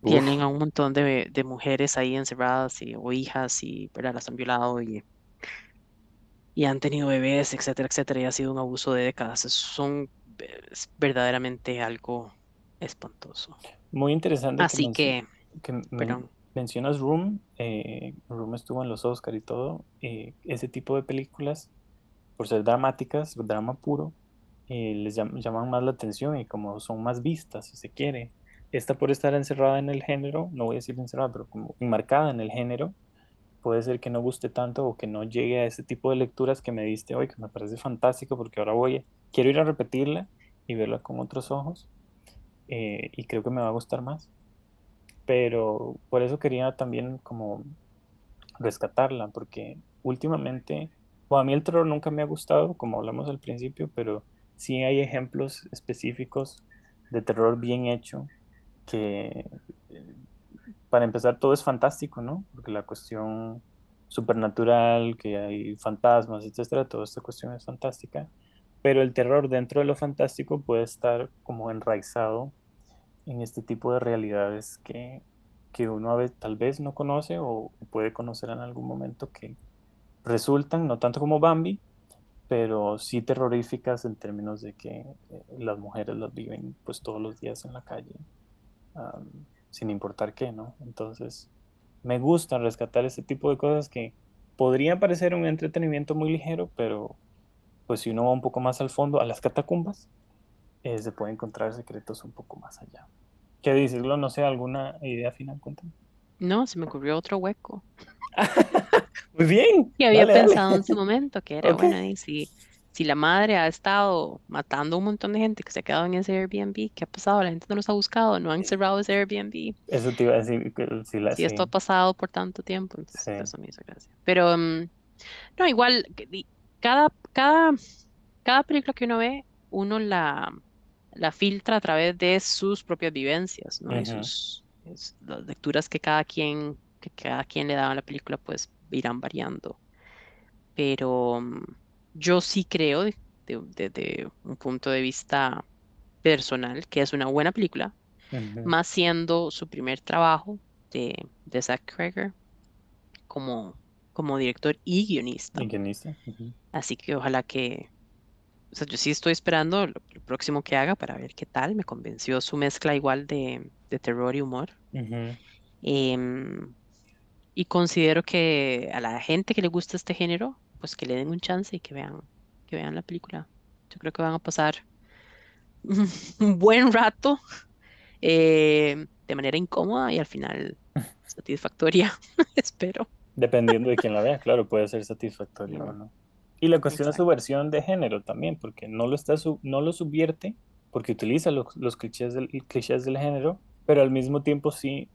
Uf, Tienen a un montón de, de mujeres ahí encerradas y, o hijas y ¿verdad? las han violado y, y han tenido bebés, etcétera, etcétera, y ha sido un abuso de décadas. Es- Son es verdaderamente algo espantoso. muy interesante Así que, que men- perdón. mencionas Room. eh, Room estuvo en los Oscar y todo. eh, ese tipo de películas, por ser dramáticas, drama puro, eh, les llam- llaman más la atención y como son más vistas, si se quiere. Esta por estar encerrada en el género, no voy a decir encerrada, pero como enmarcada en el género, puede ser que no guste tanto o que no llegue a ese tipo de lecturas que me diste hoy, que me parece fantástico porque ahora voy, a- quiero ir a repetirla y verla con otros ojos eh, y creo que me va a gustar más. Pero por eso quería también como rescatarla, porque últimamente, bueno, a mí el terror nunca me ha gustado, como hablamos al principio, pero sí hay ejemplos específicos de terror bien hecho, que para empezar todo es fantástico, ¿no? Porque la cuestión supernatural, que hay fantasmas, etcétera, toda esta cuestión es fantástica, pero el terror dentro de lo fantástico puede estar como enraizado en este tipo de realidades que, que uno a tal vez no conoce o puede conocer en algún momento que resultan, no tanto como Bambi, pero sí terroríficas en términos de que eh, las mujeres las viven pues todos los días en la calle, am, sin importar qué, ¿no? Entonces, me gusta rescatar ese tipo de cosas que podría parecer un entretenimiento muy ligero, pero pues si uno va un poco más al fondo, a las catacumbas, eh, se puede encontrar secretos un poco más allá. ¿Qué dices, Glo? No sé, ¿alguna idea final? Cuéntame. No, se me ocurrió otro hueco. Muy bien. Y había dale, dale. pensado en su momento que era, Ok. bueno, y si, si la madre ha estado matando a un montón de gente que se ha quedado en ese Airbnb, ¿qué ha pasado? La gente no los ha buscado, no han cerrado ese Airbnb. Eso te iba a decir. sí, la- Si esto ha sí. pasado por tanto tiempo, entonces Sí. eso me hizo gracia. Pero, mm, no, igual, cada, cada, cada película que uno ve, uno la, la filtra a través de sus propias vivencias, ¿no? Y Ujú. sus, es- las lecturas que cada quien, que cada quien le daba a la película, pues irán variando. Pero mm, yo sí creo, de- de- desde un punto de vista personal, que es una buena película más siendo su primer trabajo de, de Zack Cregger como, como director y guionista. ¿Y guionista? Así que ojalá que, o sea, yo sí estoy esperando lo, lo próximo que haga para ver qué tal. Me convenció su mezcla igual de, de terror y humor. Em, y considero que a la gente que le gusta este género, pues que le den un chance y que vean, que vean la película. Yo creo que van a pasar un buen rato eh, de manera incómoda y al final satisfactoria, espero. Dependiendo de quién la vea, claro, puede ser satisfactorio o no. Y la cuestión es su Exacto. versión de género también, porque no lo, está sub- no lo subvierte porque utiliza los, los clichés, del, clichés del género, pero al mismo tiempo sí,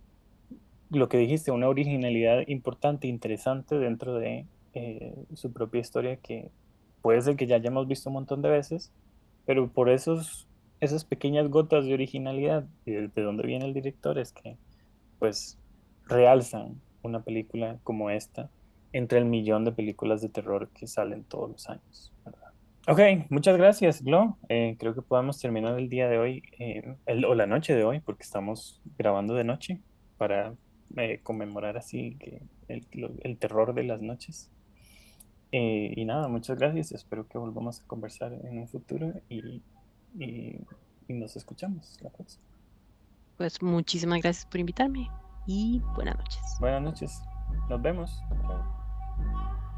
lo que dijiste, una originalidad importante, interesante dentro de eh, su propia historia que puede ser que ya hayamos visto un montón de veces, pero por esos, esas pequeñas gotas de originalidad y de, de dónde viene el director es que pues realzan una película como esta entre el millón de películas de terror que salen todos los años. ¿verdad? Ok, muchas gracias, Glo. Eh, creo que podemos terminar el día de hoy, eh, o la noche de hoy, porque estamos grabando de noche para conmemorar así el, el, terror de las noches. Eh, y nada, muchas gracias. Espero que volvamos a conversar en un futuro y, y, y nos escuchamos la próxima. Pues muchísimas gracias por invitarme y buenas noches. Buenas noches. Nos vemos. Chao.